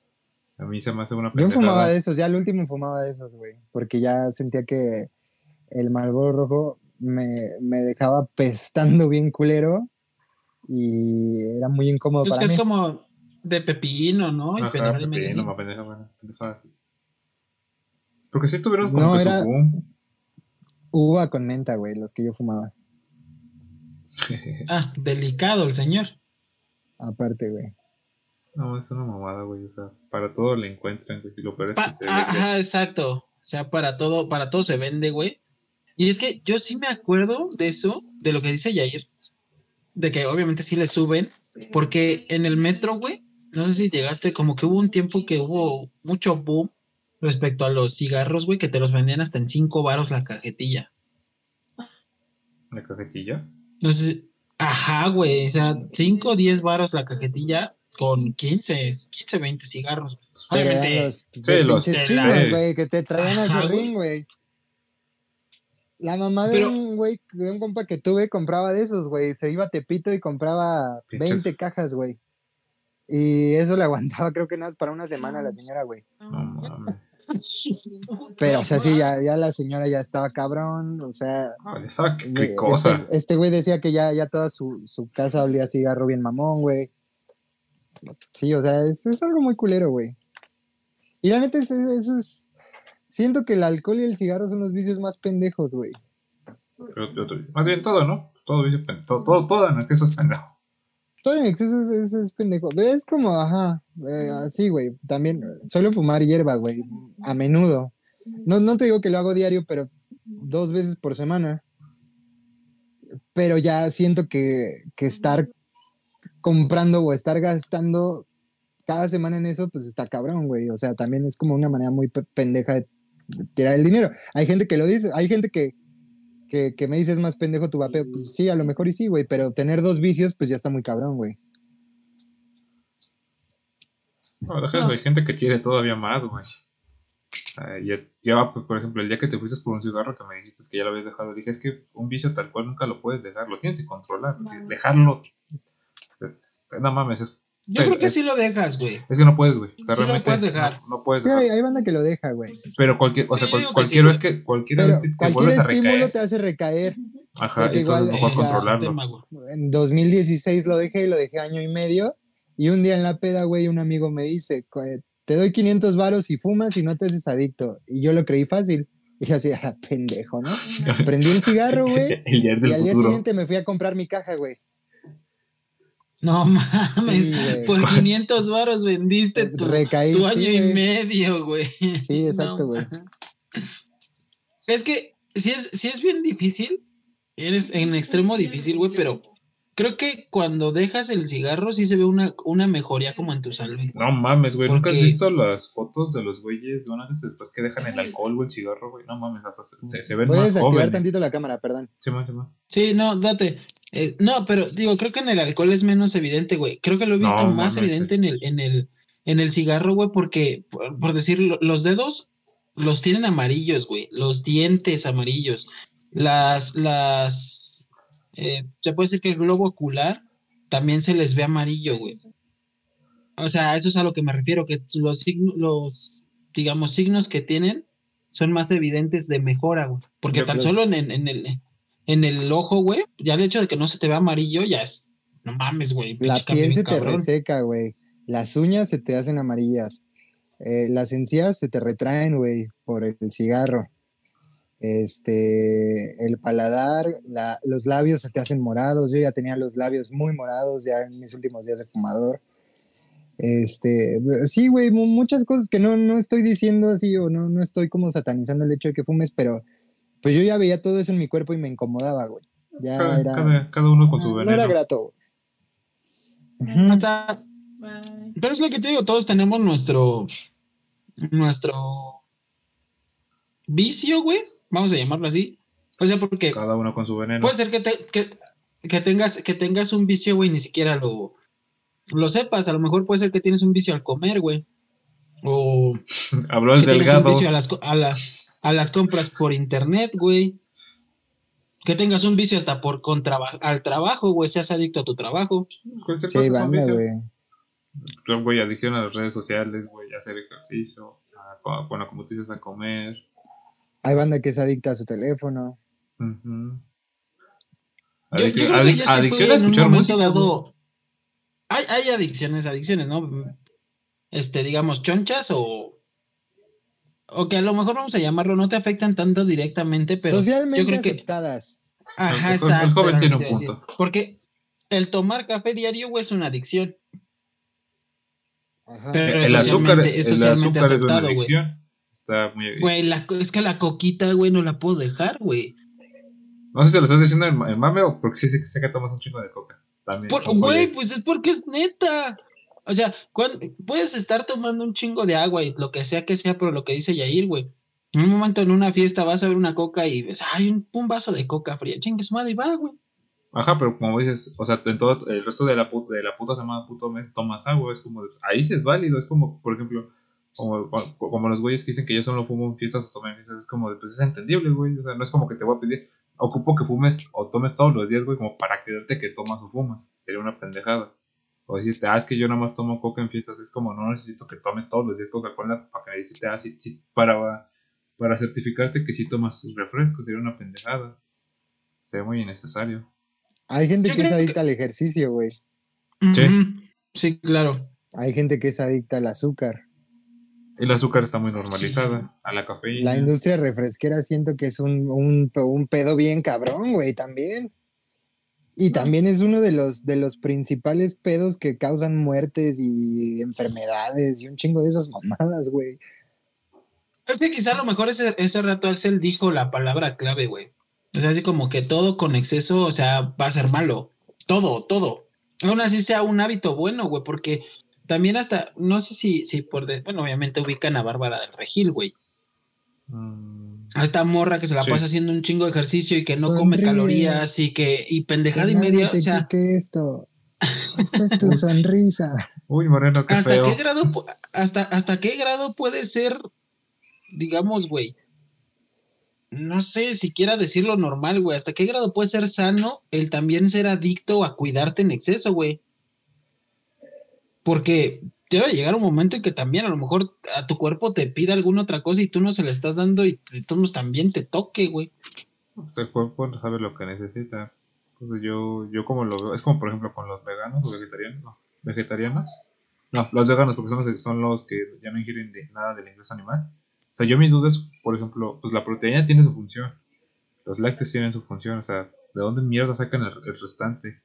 Speaker 2: A mí se me hace una
Speaker 3: Yo
Speaker 2: pendejada.
Speaker 3: fumaba de esos, ya el último fumaba de esos, güey. Porque ya sentía que el Marlboro rojo me, me dejaba pestando bien culero y era muy incómodo
Speaker 1: Es
Speaker 3: para
Speaker 1: que es como de pepino, ¿no?
Speaker 2: Ajá,
Speaker 1: media
Speaker 2: pepino,
Speaker 1: así.
Speaker 2: Porque si tuvieron como
Speaker 3: No,
Speaker 2: que
Speaker 3: era-. Uva con menta, güey, los que yo fumaba. <laughs>
Speaker 1: Ah, delicado el señor.
Speaker 3: Aparte, güey.
Speaker 2: no, es una mamada, güey. O sea, para todo le encuentran, güey. Lo peor es
Speaker 1: Pa-
Speaker 2: que se ve.
Speaker 1: ajá, exacto. O sea, para todo, para todo se vende, güey. Y es que yo sí me acuerdo de eso, de lo que dice Yair, de que obviamente sí le suben, porque en el metro, güey, no sé si llegaste, como que hubo un tiempo que hubo mucho boom respecto a los cigarros, güey, que te los vendían hasta en 5 varos la cajetilla.
Speaker 2: La cajetilla.
Speaker 1: Si- ajá, güey, o sea, 5 o 10 varos la cajetilla con 15, 15, 20 cigarros. Obviamente,
Speaker 3: los
Speaker 2: los
Speaker 3: pinches
Speaker 1: de
Speaker 3: chinos,
Speaker 2: la-
Speaker 3: güey, que te traían a
Speaker 1: güey.
Speaker 3: ring, güey. La mamá de
Speaker 1: Pero-
Speaker 3: un güey, de un compa que tuve, compraba de esos, güey. Se iba a Tepito y compraba
Speaker 2: Pinches-
Speaker 3: 20 cajas, güey. Y eso le aguantaba, creo que nada más para una semana a la señora, güey.
Speaker 2: No mames. <laughs>
Speaker 3: Pero, o sea, sí, ya, ya la señora ya estaba cabrón, o sea,
Speaker 2: Vale, ¿sabe qué, cosa?
Speaker 3: Este, este güey decía que ya, ya toda su, su casa olía a cigarro bien mamón, güey. Sí, o sea, es, es algo muy culero, güey. Y la neta, es, es- eso es... Siento que el alcohol y el cigarro son los vicios más pendejos, güey.
Speaker 2: Pero- pero- más bien todo, ¿no? Todo, todo, todo, todo en exceso es pendejo.
Speaker 3: Todo en exceso es, es- es pendejo. Es como, ajá, eh, así, güey. También suelo fumar hierba, güey, a menudo. No, no te digo que lo hago diario, pero dos veces por semana. Pero ya siento que, que estar comprando o estar gastando cada semana en eso, pues está cabrón, güey. O sea, también es como una manera muy pe- pendeja de, de tirar el dinero. Hay gente que lo dice, hay gente que, que, que me dice es más pendejo tu vapeo. Pues sí, a lo mejor y sí, güey, pero tener dos vicios, pues ya está muy cabrón, güey.
Speaker 2: No, deja eso, hay gente que quiere todavía más, güey. Ah, ya, ya, pues, por ejemplo, el día que te fuiste por un cigarro que me dijiste que ya lo habías dejado, dije, es que un vicio tal cual nunca lo puedes dejar, lo tienes que controlar, dejarlo. es- No mames, es,
Speaker 1: Yo creo que
Speaker 2: es-
Speaker 1: sí lo dejas, güey.
Speaker 2: es que no puedes, güey. O sea,
Speaker 1: Sí lo puedes dejar.
Speaker 2: No, no puedes
Speaker 3: Sí,
Speaker 2: dejar.
Speaker 3: hay, hay banda que lo deja, güey.
Speaker 2: Pero cualquier, o sea, cual- cualquier
Speaker 1: sí,
Speaker 2: vez que, cualquier
Speaker 3: Pero
Speaker 2: vez que te
Speaker 3: cualquier estímulo te hace recaer.
Speaker 2: ajá, entonces
Speaker 3: igual,
Speaker 2: mejor
Speaker 3: eh, ya-
Speaker 2: controlarlo.
Speaker 3: En 2016 lo dejé y lo dejé año y medio. Y un día en la peda, güey, un amigo me dice, "Co- eh, te doy 500 varos y fumas y no te haces adicto. Y yo lo creí fácil. Y yo así, ah, pendejo, ¿no? <laughs> Prendí un cigarro, güey.
Speaker 2: el día
Speaker 3: Y al día
Speaker 2: futuro.
Speaker 3: siguiente me fui a comprar mi caja, güey.
Speaker 1: No mames,
Speaker 3: Sí,
Speaker 1: por <laughs> 500 varos vendiste tu,
Speaker 3: Recaí,
Speaker 1: tu
Speaker 3: sí,
Speaker 1: año y medio, güey.
Speaker 3: Sí, exacto, güey.
Speaker 1: Es que si es, si es bien difícil, eres en extremo difícil, güey, pero creo que cuando dejas el cigarro sí se ve una, una mejoría como en tu salud.
Speaker 2: No mames, güey. ¿Nunca has visto las fotos de los güeyes y después que dejan el alcohol o el cigarro, güey? No mames, hasta se, se, se ven más
Speaker 3: desactivar
Speaker 2: jóvenes.
Speaker 3: tantito la cámara, perdón.
Speaker 2: Simón, Simón.
Speaker 1: Sí, no, date. Eh, no, pero digo, creo que en el alcohol es menos evidente, güey. Creo que lo he visto
Speaker 2: No,
Speaker 1: más
Speaker 2: mames,
Speaker 1: evidente en el, en el, en el cigarro, güey, porque, por, por decir, lo- los dedos los tienen amarillos, güey. Los dientes amarillos. Las, las, eh, se puede decir que el globo ocular también se les ve amarillo, güey. O sea, eso es a lo que me refiero, que los signos, los, digamos, signos que tienen son más evidentes de mejora, güey. Porque
Speaker 2: Yo
Speaker 1: tan solo en, en- en el, en el ojo, güey, ya el hecho de que no se te vea amarillo, ya es, no mames, güey.
Speaker 3: La piel se te
Speaker 1: cabrón.
Speaker 3: reseca, güey. Las uñas se te hacen amarillas. Eh, las encías se te retraen, güey, por el cigarro. Este, el paladar, la- los labios se te hacen morados. Yo ya tenía los labios muy morados ya en mis últimos días de fumador. Este, sí, güey, mu- muchas cosas que no, no estoy diciendo así o no, no estoy como satanizando el hecho de que fumes, pero pues yo ya veía todo eso en mi cuerpo y me incomodaba, güey. Ya
Speaker 2: Cada,
Speaker 3: era,
Speaker 2: cada, cada uno con su
Speaker 3: no
Speaker 2: veneno.
Speaker 3: era grato. güey.
Speaker 1: Hasta,
Speaker 4: Bye.
Speaker 1: pero es lo que te digo, todos tenemos nuestro, nuestro vicio, güey, vamos a llamarlo así. O sea, porque
Speaker 2: Cada uno con su veneno.
Speaker 1: puede ser que, te- que, que tengas, que tengas un vicio, güey, ni siquiera lo, lo sepas. A lo mejor puede ser que tienes un vicio al comer, güey. O <laughs>
Speaker 2: Habló el
Speaker 1: que tienes un
Speaker 2: delgado.
Speaker 1: vicio a las, a, las, a las compras por internet, güey. Que tengas un vicio hasta por al trabajo, güey, seas adicto a tu trabajo.
Speaker 2: Cualquier
Speaker 3: Sí,
Speaker 2: cosa
Speaker 3: banda, güey.
Speaker 2: Güey, adicción a las redes sociales, güey, a hacer ejercicio, a, bueno, como tú dices, a comer.
Speaker 3: Hay banda que es adicta a su teléfono.
Speaker 1: Yo, yo
Speaker 2: Adicción, adic-
Speaker 1: yo
Speaker 2: a escuchar música.
Speaker 1: dado. Hay, hay adicciones, adicciones, ¿no? Este, digamos, chonchas o. O que a lo mejor vamos a llamarlo, no te afectan tanto directamente, pero yo
Speaker 3: Socialmente
Speaker 1: creo que.
Speaker 3: aceptadas.
Speaker 1: Ajá,
Speaker 2: El el
Speaker 1: exacto.
Speaker 2: joven tiene un punto.
Speaker 1: Porque el tomar café diario, güey, es una adicción.
Speaker 3: Ajá.
Speaker 1: Pero
Speaker 2: el azúcar,
Speaker 1: socialmente- es
Speaker 2: el
Speaker 1: socialmente
Speaker 2: azúcar es una
Speaker 1: aceptado, güey.
Speaker 2: Está muy...
Speaker 1: Güey, la es que la coquita, güey, no la puedo dejar, güey.
Speaker 2: No sé si lo estás diciendo en, en mame o porque sí sé, sé que tomas un chingo de coca. También.
Speaker 1: Por- Güey, pues es porque es neta. O sea, cuan- puedes estar tomando un chingo de agua y lo que sea que sea, pero lo que dice Yair, güey. En un momento en una fiesta vas a ver una coca y ves, ay, un, un vaso de coca fría, chingue su madre y va, güey.
Speaker 2: Ajá, pero como dices, o sea, en todo el resto de la, de la puta semana, puto mes, tomas agua, es como, ahí sí es válido, es como, por ejemplo, Como, como los güeyes que dicen que yo solo fumo en fiestas o tomo en fiestas, es como, de, pues es entendible, güey. O sea, no es como que te voy a pedir, ocupo que fumes o tomes todos los días, güey, como para creerte que tomas o fumas. Sería una pendejada. O decirte, ah, es que yo nada más tomo coca en fiestas. Es como, no necesito que tomes todos los días Coca-Cola para que me decirte, ah, sí, sí, para, para certificarte que sí tomas refresco. Sería una pendejada. Sería muy innecesario.
Speaker 3: Hay gente que es adicta al ejercicio, güey.
Speaker 1: Sí. Sí, claro.
Speaker 3: Hay gente que es adicta al azúcar.
Speaker 2: El azúcar está muy normalizada, a la cafeína.
Speaker 3: La industria refresquera siento que es un, un, un pedo bien cabrón, güey, también. Y también es uno de los, de los principales pedos que causan muertes y enfermedades y un chingo de esas mamadas, güey.
Speaker 1: Es que quizá a lo mejor ese, ese rato Axel dijo la palabra clave, güey. O sea, así como que todo con exceso, o sea, va a ser malo. Todo, todo. Aún así sea un hábito bueno, güey, porque también hasta, no sé si, si por, bueno, obviamente ubican a Bárbara del Regil, güey. Mm. A esta morra que se la pasa haciendo un chingo de ejercicio y que no come calorías y que, y pendejada y media, o sea.
Speaker 3: esto. <laughs> Esta es tu sonrisa.
Speaker 2: Uy, Moreno, qué
Speaker 1: ¿Hasta qué grado, hasta, hasta qué grado puede ser, digamos, güey, no sé si quiera decirlo normal, güey. ¿Hasta qué grado puede ser sano el también ser adicto a cuidarte en exceso, güey? Porque debe llegar un momento en que también a lo mejor a tu cuerpo te pida alguna otra cosa y tú no se la estás dando y tú también te toque, güey.
Speaker 2: Pues el cuerpo no sabe lo que necesita. Pues yo, yo como lo veo, es como por ejemplo con los veganos o vegetarianos, no, vegetarianos. No, los veganos porque son los, son los que ya no ingieren nada del ingreso animal o sea, yo mis dudas, por ejemplo, pues la proteína tiene su función. Los lácteos tienen su función. O sea, ¿de dónde mierda sacan el, restante?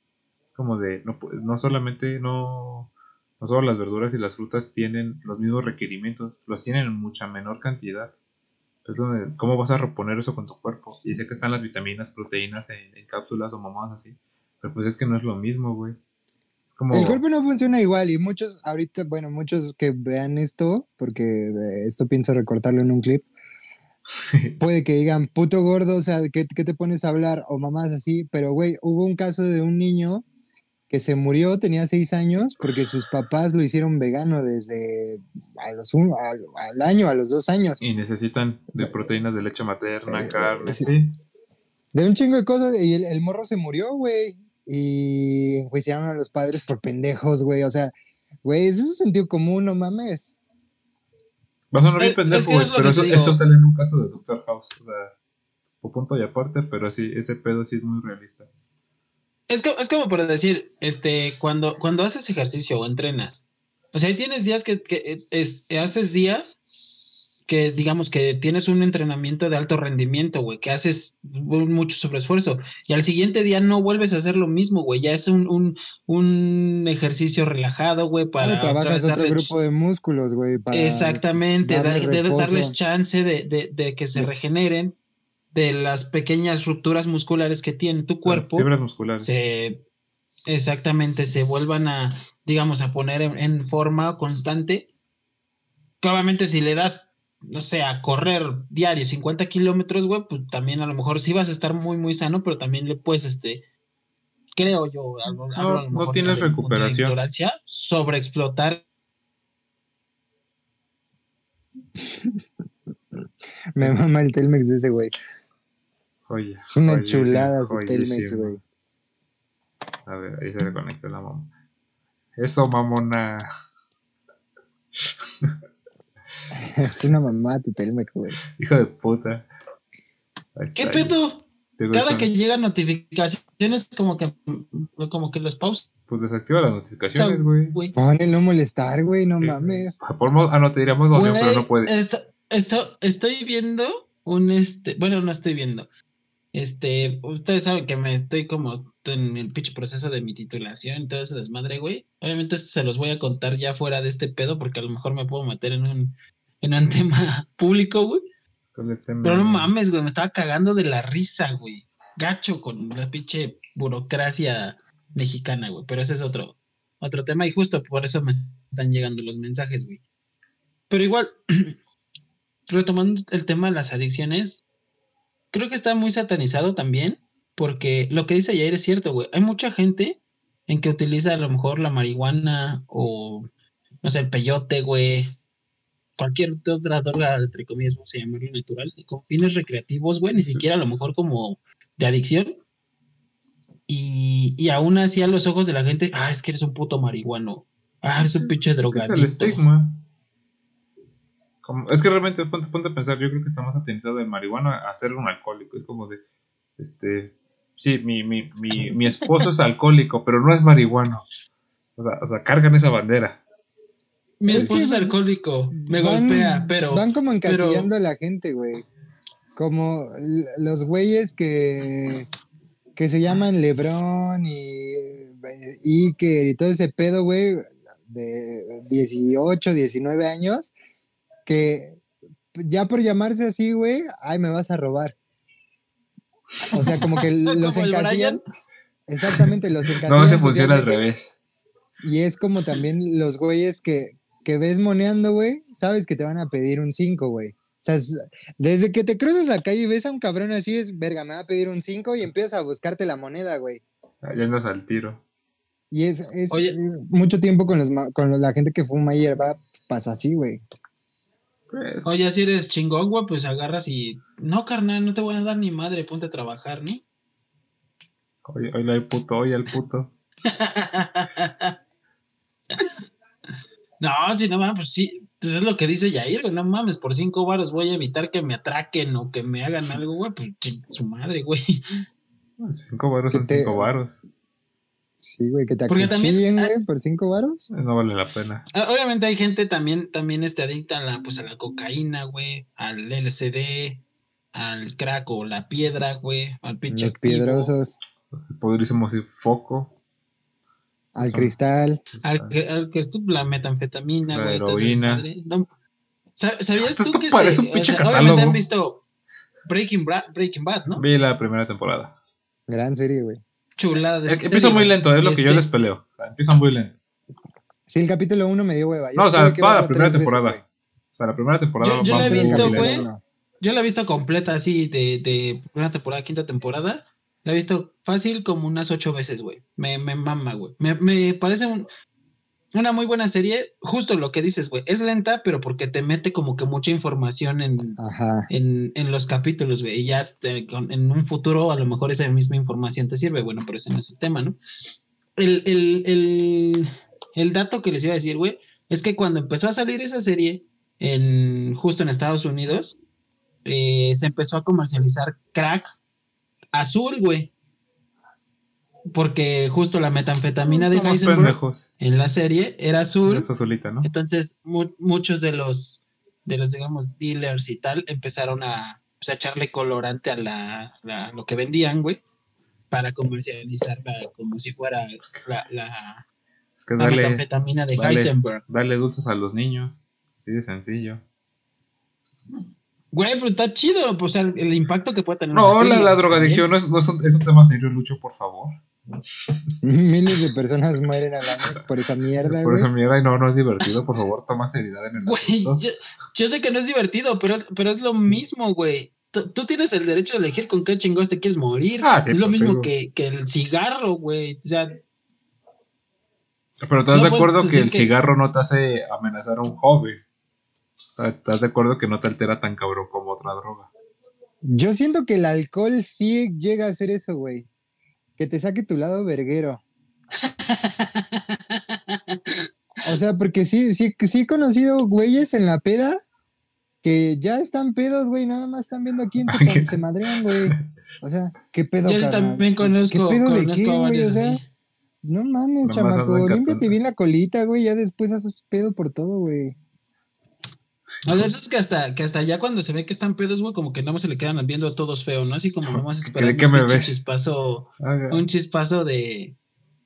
Speaker 2: Es como de, no, no solamente, no, no solo las verduras y las frutas tienen los mismos requerimientos, los tienen en mucha menor cantidad. Es donde, ¿cómo vas a reponer eso con tu cuerpo? Y sé que están las vitaminas, proteínas en, en cápsulas o mamadas así. Pero pues es que no es lo mismo, güey.
Speaker 3: El cuerpo no funciona igual y muchos, ahorita, bueno, muchos que vean esto, porque esto pienso recortarlo en un clip, <laughs> puede que digan, puto gordo, o sea, ¿qué, te pones a hablar? O mamás así, pero güey, hubo un caso de un niño que se murió, tenía seis años, porque sus papás lo hicieron vegano desde a los al, año, a los dos años.
Speaker 2: Y necesitan de proteínas de leche materna, eh, carne, sí.
Speaker 3: De un chingo de cosas, y el, el morro se murió, güey y enjuiciaron a los padres por pendejos, güey. O sea, güey, es ese sentido común, no mames.
Speaker 2: Va a sonar bien pendejo, güey, pero eso, sale en un caso de Doctor House. O sea, por punto y aparte, pero sí, ese pedo sí es muy realista.
Speaker 1: Es, es como por decir, este, cuando, cuando haces ejercicio o entrenas, o sea, tienes días que, que haces días que digamos que tienes un entrenamiento de alto rendimiento, güey, que haces mucho sobreesfuerzo y al siguiente día no vuelves a hacer lo mismo, güey, ya es un, un, un ejercicio relajado, güey, para...
Speaker 3: trabajas otro grupo de músculos, güey,
Speaker 1: para... Exactamente, de, darles chance de, de, que se regeneren de las pequeñas rupturas musculares que tiene tu cuerpo.
Speaker 2: fibras musculares.
Speaker 1: Se, exactamente, se vuelvan a, digamos, a poner en, en forma constante. Obviamente si le das no sé, a correr diario 50 kilómetros, güey, pues también a lo mejor sí vas a estar muy, muy sano, pero también le puedes, este, creo yo,
Speaker 2: no, no tienes recuperación.
Speaker 1: Sobreexplotar. <laughs>
Speaker 3: Me mama el Telmex de ese güey.
Speaker 2: Oye.
Speaker 3: Es una chulada su Telmex, güey.
Speaker 2: A ver, ahí se le conecta la mamá. Eso, mamona. <laughs>
Speaker 3: es una mamá tu Telmex, güey.
Speaker 2: Hijo de puta.
Speaker 1: ¿Qué pedo? Cada que llegan notificaciones, como que, como que los pausa.
Speaker 2: Pues desactiva las notificaciones, güey.
Speaker 3: Pon no molestar, güey, no mames.
Speaker 2: ah, no, te diríamos dos, pero no puede.
Speaker 1: Estoy viendo un este. Bueno, no estoy viendo. Este, ustedes saben que me estoy como en el pinche proceso de mi titulación y todo ese desmadre, güey. Obviamente esto se los voy a contar ya fuera de este pedo porque a lo mejor me puedo meter en un, en un <laughs> tema público, güey. Pero no mames, güey, me estaba cagando de la risa, güey. Gacho con la pinche burocracia mexicana, güey. Pero ese es otro, otro tema y justo por eso me están llegando los mensajes, güey. Pero igual, <clears throat> retomando el tema de las adicciones, creo que está muy satanizado también, porque lo que dice Jair es cierto, güey. Hay mucha gente en que utiliza a lo mejor la marihuana o, no sé, el peyote, güey, cualquier otra droga, entre comillas, vamos a llamarlo natural, y con fines recreativos, güey, ni siquiera a lo mejor como de adicción. Y, y aún así a los ojos de la gente, ah, es que eres un puto marihuano. Ah, eres un pinche
Speaker 2: Es el
Speaker 1: drogadicto.
Speaker 2: estigma. Como- es que realmente, ponte, ponte a pensar, yo creo que está más atenizado el marihuana a ser un alcohólico. Es como de, este, sí, mi, mi, mi, mi esposo es alcohólico, pero no es marihuano. O sea, o sea cargan esa bandera.
Speaker 1: Mi
Speaker 3: Es
Speaker 1: esposo
Speaker 3: que
Speaker 1: es alcohólico, me
Speaker 3: Van-
Speaker 1: golpea, pero...
Speaker 3: Van como
Speaker 1: pero-
Speaker 3: encasillando a la gente, güey. Como los güeyes que, que se llaman Lebron y Iker y todo ese pedo, güey, de 18, 19 años, que ya por llamarse así, güey, ay, me vas a robar. O sea, como que <laughs> los
Speaker 1: Como
Speaker 3: encasillan. Exactamente, los <laughs> encasillan.
Speaker 2: No, se funciona al revés.
Speaker 3: Y es como también los güeyes que, que ves moneando, güey, sabes que te van a pedir un 5, güey. O sea, es- desde que te cruzas la calle y ves a un cabrón así, es, verga, me va a pedir un 5 y empiezas a buscarte la moneda, güey.
Speaker 2: Ahí andas al tiro.
Speaker 3: Y es, es
Speaker 1: Oye.
Speaker 3: mucho tiempo con, los, con la gente que fuma hierba, pasó así, güey.
Speaker 2: Pues,
Speaker 1: Oye, si eres chingón, güey, pues agarras y... No, carnal, no te voy a dar ni madre, ponte a trabajar, ¿no?
Speaker 2: hoy, hoy hay puto, hoy al puto. <laughs>
Speaker 1: no, si no mames, pues sí, pues es lo que dice Yair, güey, no mames, por cinco varos voy a evitar que me atraquen o que me hagan algo, güey, pues ching, su madre, güey.
Speaker 2: Cinco varos son
Speaker 3: te-
Speaker 2: cinco varos.
Speaker 3: Sí, güey, que te
Speaker 1: Porque
Speaker 3: acuchillen,
Speaker 1: ah-
Speaker 3: güey, por 5 varos.
Speaker 2: No vale la pena.
Speaker 1: Ah, Obviamente hay gente también, también este, adicta a la, pues a la cocaína, güey, al LSD, al crack o la piedra, güey, al pinche
Speaker 3: Los
Speaker 1: activo,
Speaker 3: piedrosos,
Speaker 2: El poderísimo así, foco.
Speaker 3: al
Speaker 2: Son-
Speaker 3: cristal.
Speaker 1: al que, al la metanfetamina,
Speaker 2: La
Speaker 1: güey,
Speaker 2: heroína.
Speaker 1: No, ¿sab- ¿Sabías
Speaker 2: Esto-
Speaker 1: tú
Speaker 2: esto
Speaker 1: que
Speaker 2: parece
Speaker 1: se-
Speaker 2: un pinche
Speaker 1: o sea,
Speaker 2: catálogo.
Speaker 1: Obviamente han visto Breaking, Bra- Breaking Bad, ¿no?
Speaker 2: Vi la primera temporada.
Speaker 3: Gran serie, güey.
Speaker 1: Chulada de
Speaker 2: Es que
Speaker 1: serie,
Speaker 2: empieza muy lento, es lo que yo
Speaker 1: Este,
Speaker 2: les peleo. O sea, empieza muy lento.
Speaker 3: Sí, el capítulo 1 me dio hueva. Yo
Speaker 2: No, o sea, toda la primera
Speaker 3: veces,
Speaker 2: temporada. O sea, la primera temporada
Speaker 1: Yo- yo la he visto, güey. Yo la he visto completa así de, de primera temporada, quinta temporada. La he visto fácil como unas ocho veces, güey. Me, me mama, güey. Me, me parece un- una muy buena serie. Justo lo que dices, güey. Es lenta, pero porque te mete como que mucha información en,
Speaker 3: Ajá.
Speaker 1: en, en los capítulos, güey. Y ya este, en un futuro a lo mejor esa misma información te sirve. Bueno, pero ese no es el tema, ¿no? El, el, el, el dato que les iba a decir, güey, es que cuando empezó a salir esa serie, en, justo en Estados Unidos, eh, se empezó a comercializar crack azul, güey. Porque justo la metanfetamina de Heisenberg
Speaker 2: pendejos.
Speaker 1: en la serie era azul.
Speaker 2: Es azulita, ¿no?
Speaker 1: Entonces, mu- muchos de los, de los, digamos, dealers y tal, empezaron a, pues, a echarle colorante a la, la- lo que vendían, güey, para comercializarla como si fuera la, la,
Speaker 2: Es que
Speaker 1: la
Speaker 2: dale,
Speaker 1: metanfetamina de
Speaker 2: dale.
Speaker 1: Heisenberg.
Speaker 2: dale dulces a los niños. Así de sencillo.
Speaker 1: Güey, pues está chido, pues el, el impacto que puede tener.
Speaker 2: No, la, la drogadicción no es, no es un, es un tema serio, Lucho, por favor. <laughs>
Speaker 3: Miles de personas mueren al año por esa mierda,
Speaker 2: por
Speaker 3: güey.
Speaker 2: esa mierda y no, no es divertido, por favor, toma seriedad en el
Speaker 1: Güey,
Speaker 2: asunto.
Speaker 1: yo, yo sé que no es divertido, pero, pero es lo mismo, güey. Tú, tú tienes el derecho de elegir con qué chingados te quieres morir.
Speaker 2: Ah, sí,
Speaker 1: es lo
Speaker 2: pues,
Speaker 1: mismo que, que el cigarro, güey. O sea,
Speaker 2: Pero estás
Speaker 1: no
Speaker 2: de acuerdo que el
Speaker 1: que-
Speaker 2: cigarro no te hace amenazar a un hobby. ¿Estás de acuerdo que no te altera tan cabrón como otra droga?
Speaker 3: Yo siento que el alcohol sí llega a hacer eso, güey. Que te saque tu lado verguero. O sea, porque sí, sí, sí he conocido güeyes en la peda que ya están pedos, güey, nada más están viendo a quién se, madrean, güey. O sea, qué pedo,
Speaker 1: yo
Speaker 3: carnal?
Speaker 1: también conozco.
Speaker 3: ¿Qué pedo de qué, güey? O sea, no mames,
Speaker 2: Nomás
Speaker 3: chamaco, límpiate bien la colita, güey, ya después haces pedo por todo, güey.
Speaker 1: O sea, <laughs> eso es que hasta, que hasta ya cuando se ve que están pedos, güey, como que más se le quedan viendo a todos feo, ¿no? Así como nomás
Speaker 2: ¿De
Speaker 1: esperando
Speaker 2: qué me
Speaker 1: un
Speaker 2: ves?
Speaker 1: chispazo,
Speaker 2: Ah,
Speaker 1: un chispazo de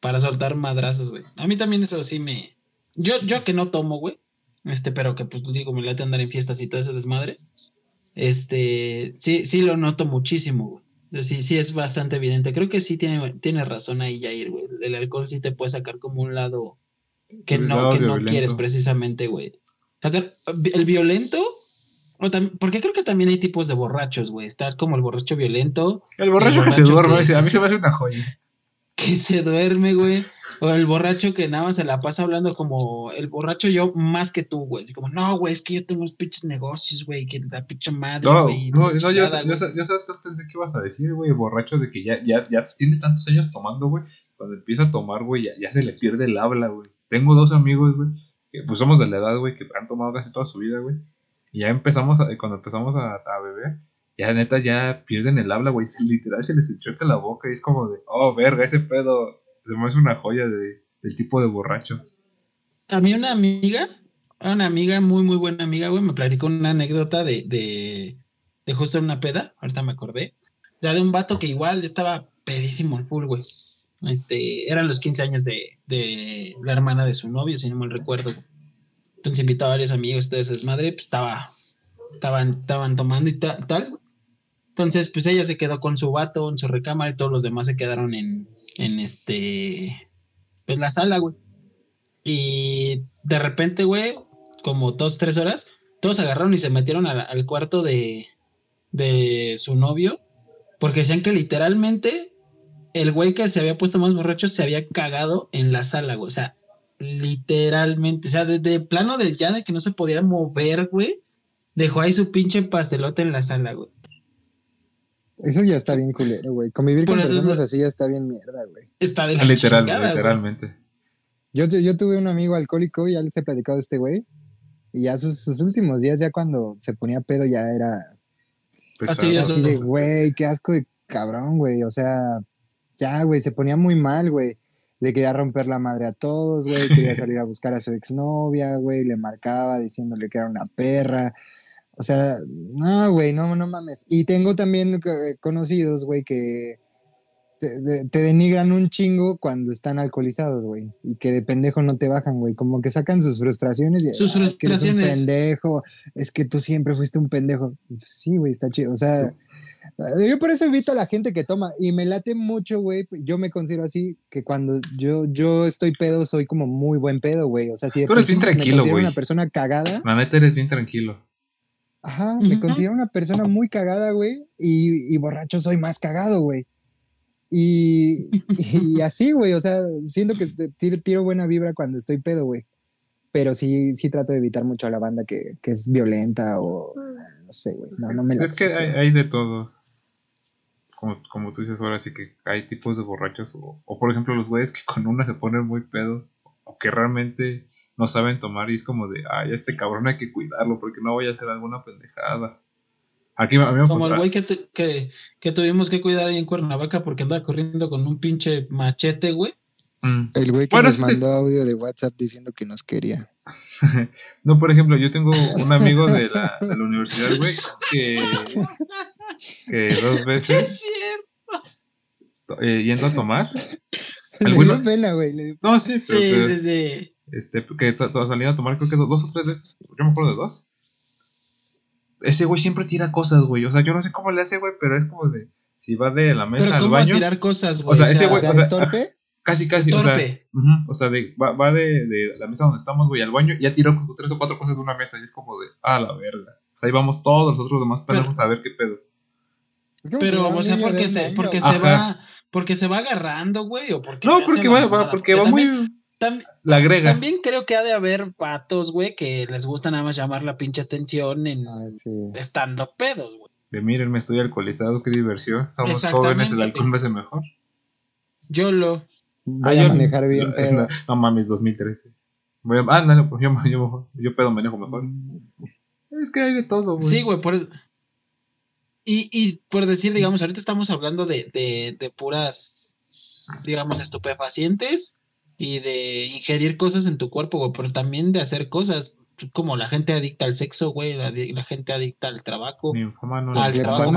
Speaker 1: para soltar madrazos, güey. A mí también eso sí me. Yo, yo que no tomo, güey. Este, pero que pues digo, me late andar en fiestas y todo ese desmadre. Este, sí, sí lo noto muchísimo, güey. Sí, sí es bastante evidente. Creo que sí tiene, tiene razón ahí, Jair, güey. El alcohol sí te puede sacar como un lado que no, que no
Speaker 2: violento.
Speaker 1: quieres precisamente, güey. Sacar el violento, o porque creo que también hay tipos de borrachos, güey. Está como el borracho violento,
Speaker 2: El borracho
Speaker 1: El
Speaker 2: que se duerme,
Speaker 1: que es-
Speaker 2: a mí se me hace una joya.
Speaker 1: que se duerme, güey. O el borracho que nada más se la pasa hablando como el borracho yo más que tú, güey. Así como, no, güey, es que yo tengo unos pinches negocios, güey, que la pinche madre,
Speaker 2: No,
Speaker 1: güey.
Speaker 2: no, no, yo, yo, yo sabes qué pensé que ibas a decir, güey, borracho de que ya, ya, ya tiene tantos años tomando, güey. Cuando empieza a tomar, güey, ya, ya se le pierde el habla, güey. Tengo dos amigos, güey, que pues somos de la edad, güey, que han tomado casi toda su vida, güey. Y ya empezamos, a, cuando empezamos a, a beber, ya neta ya pierden el habla, güey. Literal se les enchoca la boca y es como de, oh, verga, ese pedo se me hace una joya de, del tipo de borracho.
Speaker 1: A mí una amiga, una amiga, muy, muy buena amiga, güey, me platicó una anécdota de, de, de justo una peda, ahorita me acordé, la de un vato que igual estaba pedísimo al full, güey. Este, eran los 15 años de, de la hermana de su novio, si no mal recuerdo. Entonces invitó a varios amigos, todo ese desmadre, pues estaba, estaban, estaban tomando y ta- tal. Entonces, pues ella se quedó con su vato en su recámara y todos los demás se quedaron en, en este, pues la sala, güey. Y de repente, güey, como dos, tres horas, todos agarraron y se metieron al, al cuarto de, de su novio, porque decían que literalmente el güey que se había puesto más borracho se había cagado en la sala, güey. O sea, literalmente, o sea, desde plano de ya de que no se podía mover, güey, dejó ahí su pinche pastelote en la sala, güey.
Speaker 3: Eso ya está bien culero, güey. Convivir
Speaker 1: Por
Speaker 3: con
Speaker 1: es
Speaker 3: personas
Speaker 1: lo-
Speaker 3: así ya está bien mierda, güey.
Speaker 1: Está de la
Speaker 2: Literal,
Speaker 1: chingada, güey.
Speaker 2: literalmente.
Speaker 3: Yo, yo tuve un amigo alcohólico y ya les he platicado de este güey. Y ya sus, sus últimos días, ya cuando se ponía pedo, ya era
Speaker 2: Pesado.
Speaker 3: Así de, güey, qué asco de cabrón, güey. O sea, ya, güey, se ponía muy mal, güey. Le quería romper la madre a todos, güey. Quería salir a buscar a su exnovia, güey. Le marcaba diciéndole que era una perra. O sea, no, güey, no, no mames. Y tengo también eh, conocidos, güey, que te, de- te denigran un chingo cuando están alcoholizados, güey. Y que de pendejo no te bajan, güey. Como que sacan sus frustraciones. Y,
Speaker 1: Sus
Speaker 3: "Ah, es que eres un
Speaker 1: frustraciones.
Speaker 3: pendejo. Es que tú siempre fuiste un pendejo. Sí, güey, está chido. O sea, yo por eso invito a la gente que toma. Y me late mucho, güey. Yo me considero así, que cuando yo, yo estoy pedo, soy como muy buen pedo, güey. O sea, si de
Speaker 2: Tú eres bien
Speaker 3: me
Speaker 2: tranquilo,
Speaker 3: considero
Speaker 2: güey.
Speaker 3: una persona cagada,
Speaker 2: La neta eres bien tranquilo.
Speaker 3: Ajá, me considero una persona muy cagada, güey, y, y borracho soy más cagado, güey. Y, <laughs> y así, güey, o sea, siento que tiro, tiro buena vibra cuando estoy pedo, güey. Pero sí, sí trato de evitar mucho a la banda que, que es violenta o no sé, güey. No, no me la
Speaker 2: Es que hay, hay de todo. Como, como tú dices ahora, sí que hay tipos de borrachos. O, o, por ejemplo, los güeyes que con una se ponen muy pedos. O que realmente no saben tomar. Y es como de, ay, a este cabrón hay que cuidarlo porque no vaya a hacer alguna pendejada. Aquí a mí me
Speaker 1: Como el güey que, tu- que, que tuvimos que cuidar ahí en Cuernavaca porque andaba corriendo con un pinche machete, güey.
Speaker 2: Mm.
Speaker 3: El güey que
Speaker 2: Bueno,
Speaker 3: nos mandó audio de WhatsApp diciendo que nos quería. <laughs>
Speaker 2: No, por ejemplo, yo tengo un amigo de la, de la universidad, güey, que, que dos <laughs>
Speaker 1: Es
Speaker 2: veces
Speaker 1: cierto.
Speaker 2: eh, yendo a tomar. <laughs>
Speaker 3: Le
Speaker 2: Alguno-
Speaker 3: dio pena, güey. le dio-
Speaker 2: No, sí, pero,
Speaker 1: Sí,
Speaker 2: pero-
Speaker 1: sí, sí.
Speaker 2: este, que salían a tomar creo que dos, dos o tres veces. Yo me acuerdo de dos. Ese güey siempre tira cosas, güey. O sea, yo no sé cómo le hace, güey, pero es como de. Si va de la mesa
Speaker 1: Pero
Speaker 2: al
Speaker 1: ¿cómo
Speaker 2: baño.
Speaker 1: tirar cosas, güey?
Speaker 2: O sea, ese
Speaker 3: O
Speaker 2: güey-
Speaker 3: sea,
Speaker 2: o sea,
Speaker 3: ¿es torpe? <laughs>
Speaker 2: Casi, casi. O sea,
Speaker 1: Torpe.
Speaker 2: ujú, o sea de, va, va de, de la mesa donde estamos, güey, al baño. y Ya tiró como tres o cuatro cosas de una mesa. Y es como de. Ah, la verga. O sea, ahí vamos todos los otros demás pendejos a ver qué pedo.
Speaker 3: Es
Speaker 1: Pero, o sea, porque se, porque se va, porque se va agarrando, güey, o porque
Speaker 2: No, porque va, porque va
Speaker 1: también-
Speaker 2: muy.
Speaker 1: Tam-
Speaker 2: La agrega.
Speaker 1: También creo que ha de haber patos, güey, que les gusta nada más llamar la pinche atención en
Speaker 3: Ah, sí.
Speaker 1: estando pedos, güey.
Speaker 2: De miren, me estoy alcoholizado, qué diversión. Estamos
Speaker 1: Exactamente.
Speaker 2: jóvenes, el alcohol me hace mejor.
Speaker 1: Yo lo.
Speaker 3: Voy
Speaker 2: Ah,
Speaker 3: a manejar bien,
Speaker 2: no,
Speaker 3: pero.
Speaker 2: No, no mames, 2013. Voy a, ah, no, yo, <laughs> yo, yo pedo manejo mejor. Es que hay de todo, güey.
Speaker 1: Sí, güey, por eso. Y, y por decir, digamos, ahorita estamos hablando de, de, de puras, digamos, estupefacientes y de ingerir cosas en tu cuerpo, güey, pero también de hacer cosas como la gente adicta al sexo, güey, la, la gente adicta al trabajo, Al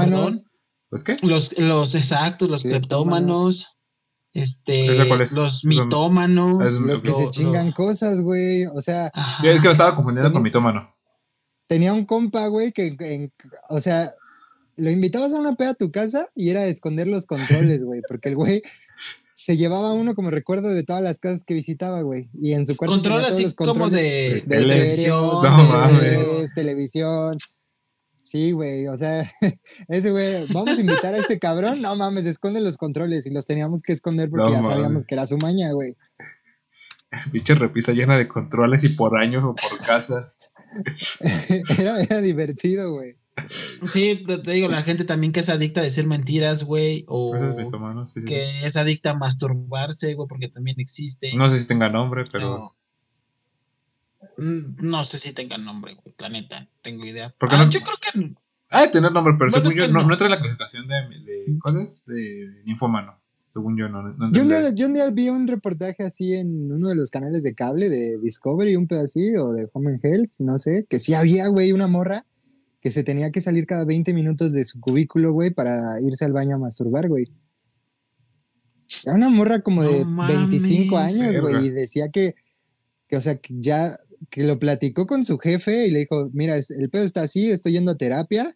Speaker 3: Los
Speaker 2: ¿Pues qué?
Speaker 1: los, los exactos, los
Speaker 3: Cleptómanos.
Speaker 1: este,
Speaker 2: ¿Ese cuál es?
Speaker 1: los mitómanos,
Speaker 2: es-
Speaker 3: los que
Speaker 1: lo-
Speaker 3: se
Speaker 1: lo-
Speaker 3: chingan cosas, güey. O sea,
Speaker 1: Ajá.
Speaker 2: Yo es que lo estaba confundiendo con mitómano.
Speaker 3: tenía un compa, güey, que, en- o sea, lo invitabas a una peda a tu casa y era esconder los controles, güey, porque el güey se llevaba uno como recuerdo de todas las casas que visitaba, güey, y en su cuarto
Speaker 1: Control
Speaker 3: tenía todos
Speaker 1: así
Speaker 3: los controles
Speaker 1: de,
Speaker 2: de
Speaker 3: de
Speaker 2: tele.
Speaker 3: televisión,
Speaker 2: No mames.
Speaker 3: televisión. Sí, güey, o sea, <laughs> ese güey, vamos a invitar a este cabrón, no mames, esconde los controles y los teníamos que esconder porque
Speaker 2: No
Speaker 3: ya
Speaker 2: mames.
Speaker 3: sabíamos que era su maña, güey. <laughs>
Speaker 2: Pinche repisa llena de controles y por años o por casas. <laughs>
Speaker 3: era, era divertido, güey.
Speaker 1: Sí, te, te digo, la gente también que es adicta a decir mentiras, güey, o
Speaker 2: es mitomano, sí, sí.
Speaker 1: que es adicta a masturbarse, güey, porque también existe.
Speaker 2: No sé si tenga nombre, pero.
Speaker 1: No. Mm, No sé si tengan nombre, güey, la neta, tengo idea.
Speaker 2: ¿Por qué
Speaker 1: Ah,
Speaker 2: no?
Speaker 1: Yo creo que
Speaker 2: Ah, de tener nombre, pero
Speaker 1: Bueno,
Speaker 2: según
Speaker 1: es
Speaker 2: yo, no,
Speaker 1: no.
Speaker 2: no entra en la clasificación de. de ¿Cuál es? De ninfómano. Según yo, no. no
Speaker 3: Yo un, día, yo un día vi un reportaje así en uno de los canales de cable de Discovery, un pedacito, o de Home and Health, no sé, que sí había, güey, una morra que se tenía que salir cada 20 minutos de su cubículo, güey, para irse al baño a masturbar, güey. Era una morra como
Speaker 1: No
Speaker 3: de
Speaker 1: mames,
Speaker 3: 25 años, güey, y decía que, que, o sea, que ya, que lo platicó con su jefe y le dijo, mira, el pedo está así, estoy yendo a terapia,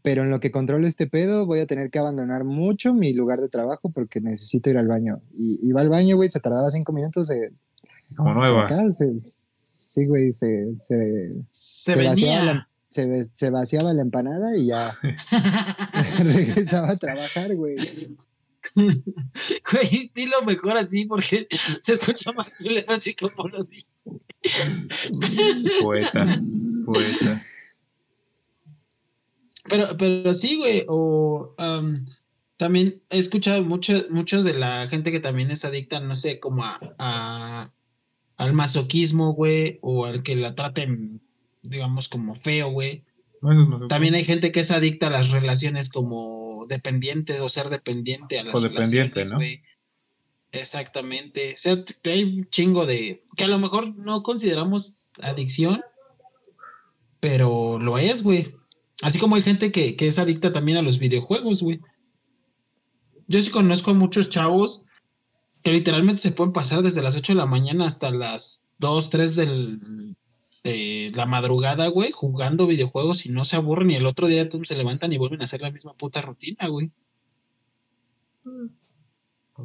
Speaker 3: pero en lo que controlo este pedo voy a tener que abandonar mucho mi lugar de trabajo porque necesito ir al baño. Y iba al baño, güey, se tardaba cinco minutos, se,
Speaker 2: Como
Speaker 3: se
Speaker 2: nueva.
Speaker 3: acá, se- sí, güey, se, se,
Speaker 1: se,
Speaker 3: se vaciaba,
Speaker 1: venía.
Speaker 3: la, se, se vaciaba la empanada y ya <laughs> <laughs> regresaba a trabajar, güey. <laughs>
Speaker 1: Güey, dilo mejor así porque se escucha más culero así como lo digo.
Speaker 2: Poeta. Poeta.
Speaker 1: Pero, pero sí, güey, o am, también he escuchado mucho, muchos de la gente que también es adicta, no sé, como a, a- al masoquismo, güey, o al que la traten, digamos, como feo, güey.
Speaker 2: No.
Speaker 1: También hay gente que es adicta a las relaciones como dependiente o ser dependiente a las
Speaker 2: Codependiente,
Speaker 1: relaciones,
Speaker 2: ¿no?
Speaker 1: Exactamente. O sea, que hay un chingo de... que a lo mejor no consideramos adicción, pero lo es, güey. Así como hay gente que, que es adicta también a los videojuegos, güey. Yo sí conozco a muchos chavos que literalmente se pueden pasar desde las 8 de la mañana hasta las 2, 3 del, de la madrugada, güey, jugando videojuegos y no se aburren y el otro día todos se levantan y vuelven a hacer la misma puta rutina, güey.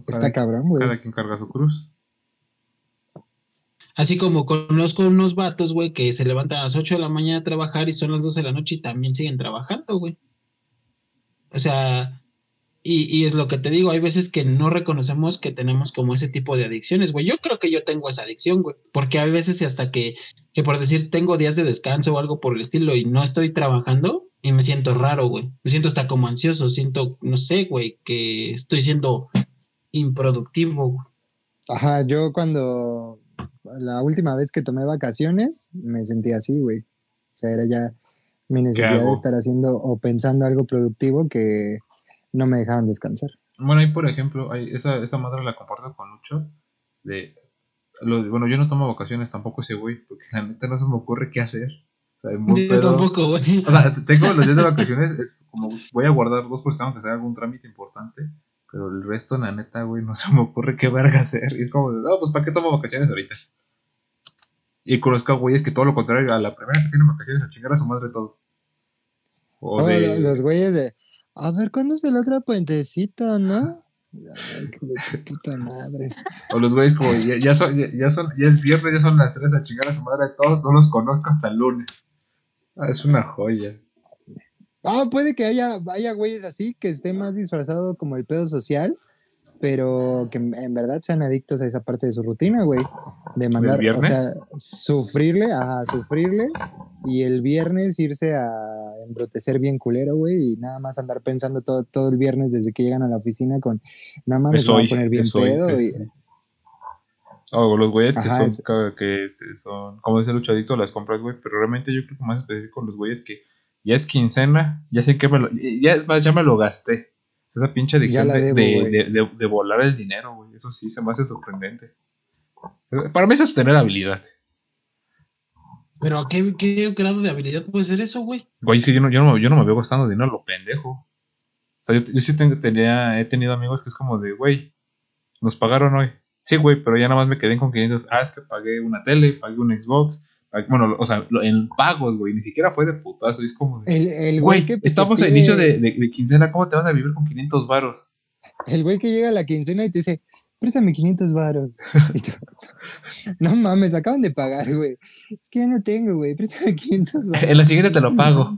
Speaker 3: Está
Speaker 2: Cada,
Speaker 3: cabrón, güey.
Speaker 2: cada quien carga su cruz.
Speaker 1: Así como conozco unos vatos, güey, que se levantan a las 8 de la mañana a trabajar y son las 12 de la noche y también siguen trabajando, güey. O sea, y, y es lo que te digo, hay veces que no reconocemos que tenemos como ese tipo de adicciones, güey. Yo creo que yo tengo esa adicción, güey, porque hay veces y hasta que, que por decir tengo días de descanso o algo por el estilo y no estoy trabajando y me siento raro, güey. Me siento hasta como ansioso, siento, no sé, güey, que estoy siendo improductivo, güey.
Speaker 3: Ajá, yo cuando la última vez que tomé vacaciones me sentí así, güey. O sea, era ya mi necesidad de estar haciendo o pensando algo productivo que no me dejaban descansar.
Speaker 2: Bueno, ahí por ejemplo, hay esa, esa madre la comparto con Lucho. De, lo- bueno, yo no tomo vacaciones tampoco ese güey, porque la neta no se me ocurre qué hacer. O sea, muy
Speaker 1: Yo
Speaker 2: pedo.
Speaker 1: tampoco, güey.
Speaker 2: O sea, tengo los días de vacaciones, es como voy a guardar dos porque tengo que hacer algún trámite importante. Pero el resto, la neta, güey, no se me ocurre qué verga hacer. Y es como, no, pues ¿para qué tomo vacaciones ahorita? Y conozco a güeyes que todo lo contrario, a la primera que tienen vacaciones, a chingar a su madre todo. O de.
Speaker 3: lo- los güeyes de, a ver, ¿cuándo es el otro puentecito, no? Ay, hijo de tu puta madre.
Speaker 2: O los güeyes como, ya, ya son, ya, ya son, ya es viernes, ya son las 3 a chingar a su madre todos, no los conozco hasta el lunes. Ah, es una joya.
Speaker 3: Ah, puede que haya, haya güeyes así que esté más disfrazado como el pedo social, pero que en verdad sean adictos a esa parte de su rutina, güey. De mandar, o sea, sufrirle, ajá, sufrirle, y el viernes irse a embrotecer bien culero, güey, y nada más andar pensando todo, todo el viernes desde que llegan a la oficina con, no mames,
Speaker 2: Es
Speaker 3: me voy a poner bien
Speaker 2: hoy,
Speaker 3: pedo.
Speaker 2: es
Speaker 3: y-
Speaker 2: hoy. O los güeyes que
Speaker 3: Ajá,
Speaker 2: son,
Speaker 3: es-
Speaker 2: que son, como dice Lucho, adicto a las compras, güey. Pero realmente yo creo que más específico los güeyes que ya es quincena, ya sé que me lo, ya es más, ya me lo gasté. Es esa pinche adicción de,
Speaker 3: debo,
Speaker 2: de, de- de- de volar el dinero, güey. Eso sí se me hace sorprendente. Para mí eso es tener habilidad.
Speaker 1: Pero ¿qué, qué grado de habilidad puede ser eso, güey?
Speaker 2: Güey, es que yo no, yo no, yo no me veo gastando dinero lo pendejo. O sea, yo, yo sí tengo, tenía, he tenido amigos que es como de, güey, nos pagaron hoy. Sí, güey, pero ya nada más me quedé con 500. Ah, es que pagué una tele, pagué un Xbox. Bueno, o sea, en pagos, güey, ni siquiera fue de putazo. Es como de,
Speaker 3: El, el
Speaker 2: güey,
Speaker 3: que
Speaker 2: estamos a
Speaker 3: pide-
Speaker 2: inicio de, de, de quincena, ¿cómo te vas a vivir con 500 varos?
Speaker 3: El güey que llega a la quincena y te dice, préstame 500 varos. <laughs> No mames, acaban de pagar, güey. Es que ya no tengo, güey, préstame 500 varos.
Speaker 2: En la siguiente te lo pago.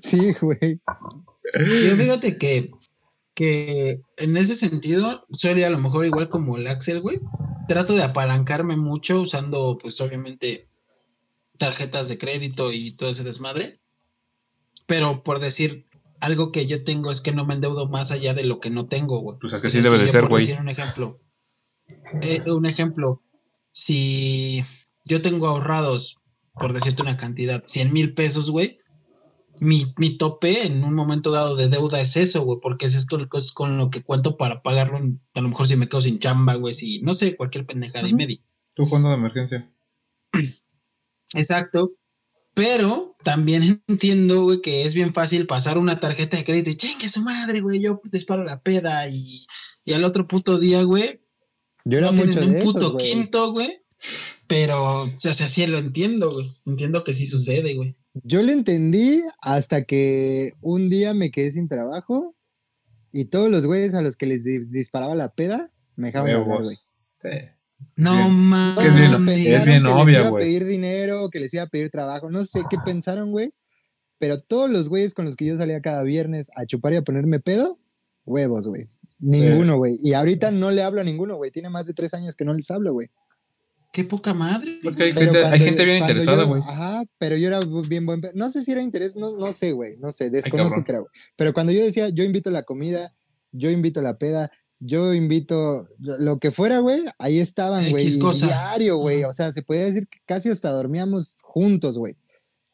Speaker 3: Sí, güey.
Speaker 1: Yo fíjate que, que en ese sentido, soy a lo mejor igual como el Axel, güey. Trato de apalancarme mucho usando, pues obviamente, tarjetas de crédito y todo ese desmadre. Pero por decir, algo que yo tengo es que no me endeudo más allá de lo que no tengo, güey.
Speaker 2: Pues es que
Speaker 1: Es
Speaker 2: sí debe de
Speaker 1: yo
Speaker 2: ser,
Speaker 1: por
Speaker 2: güey.
Speaker 1: decir un ejemplo. eh, un ejemplo, si yo tengo ahorrados, por decirte una cantidad, 100 mil pesos, güey, mi, mi tope en un momento dado de deuda es eso, güey, porque ese es con, es con lo que cuento para pagarlo, a lo mejor si me quedo sin chamba, güey, si, no sé, cualquier pendejada y media.
Speaker 2: Tu fondo de emergencia.
Speaker 1: Exacto. Pero también entiendo, güey, que es bien fácil pasar una tarjeta de crédito y chingue su madre, güey, yo disparo la peda y, y al otro puto día, güey,
Speaker 3: Yo era
Speaker 1: no
Speaker 3: mucho
Speaker 1: un puto
Speaker 3: esos, güey.
Speaker 1: quinto, güey. Pero, o sea, sí lo entiendo, güey. Entiendo que sí sucede, güey.
Speaker 3: Yo lo entendí hasta que un día me quedé sin trabajo y todos los güeyes a los que les di- disparaba la peda me dejaban de hablar, güey.
Speaker 2: Sí.
Speaker 1: No mames.
Speaker 2: que es bien- es bien
Speaker 3: que
Speaker 2: obvia,
Speaker 3: les iba a pedir dinero, que les iba a pedir trabajo, no sé qué pensaron, güey. Pero todos los güeyes con los que yo salía cada viernes a chupar y a ponerme pedo, huevos, güey. Ninguno, güey. Y ahorita no le hablo a ninguno, güey. Tiene más de tres años que no les hablo, güey.
Speaker 1: Qué poca madre.
Speaker 2: Es que hay gente, hay
Speaker 3: cuando-
Speaker 2: gente bien interesada, güey.
Speaker 3: Ajá, pero yo era bien buen. No sé si era interés, no, no sé, güey. No sé, desconozco era, güey. Pero cuando yo decía, yo invito la comida, yo invito la peda, yo invito lo que fuera, güey, ahí estaban, güey. Diario, güey. O sea, se podía decir que casi hasta dormíamos juntos, güey.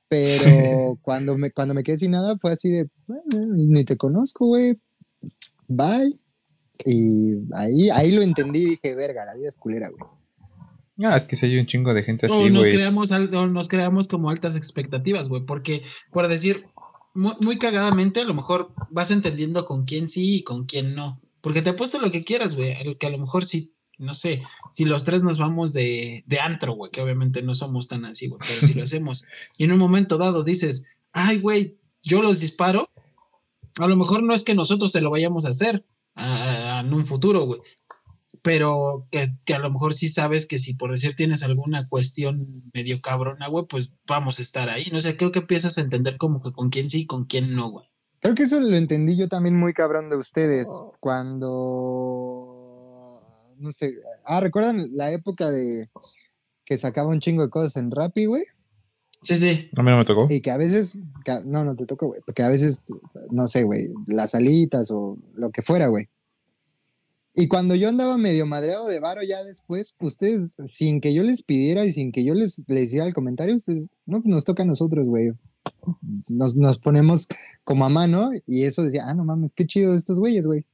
Speaker 3: Pero cuando me, cuando me quedé sin nada fue así de, "Bueno, ni te conozco, güey. Bye. Y ahí, ahí lo entendí y dije, verga, la vida es culera, güey.
Speaker 2: Ah, es que si hay un chingo de gente
Speaker 1: o
Speaker 2: así,
Speaker 1: nos
Speaker 2: güey.
Speaker 1: creamos o nos creamos como altas expectativas, güey. Porque, por decir, muy, muy cagadamente, a lo mejor vas entendiendo con quién sí y con quién no. Porque te apuesto lo que quieras, güey. Que a lo mejor sí, no sé, si los tres nos vamos de, de antro, güey, que obviamente no somos tan así, güey, pero si lo <laughs> hacemos. Y en un momento dado dices, ay, güey, yo los disparo. A lo mejor no es que nosotros te lo vayamos a hacer en un futuro, güey. Pero que, que a lo mejor sí sabes que si por decir tienes alguna cuestión medio cabrona, güey, pues vamos a estar ahí. No sé, creo que empiezas a entender como que con quién sí y con quién no, güey.
Speaker 3: Creo que eso lo entendí yo también muy cabrón de ustedes cuando no sé, ah, ¿recuerdan la época de que sacaba un chingo de cosas en Rappi, güey?
Speaker 1: Sí, sí.
Speaker 2: A mí no me tocó.
Speaker 3: Y que a veces, que- no, no te toca, güey, porque a veces, no sé, güey, las alitas o lo que fuera, güey. Y cuando yo andaba medio madreado de varo ya después, ustedes, sin que yo les pidiera y sin que yo les, les hiciera el comentario, ustedes, no, pues nos toca a nosotros, güey. Nos, nos ponemos como a mano y eso decía, ah, no mames, qué chido de estos güeyes, güey.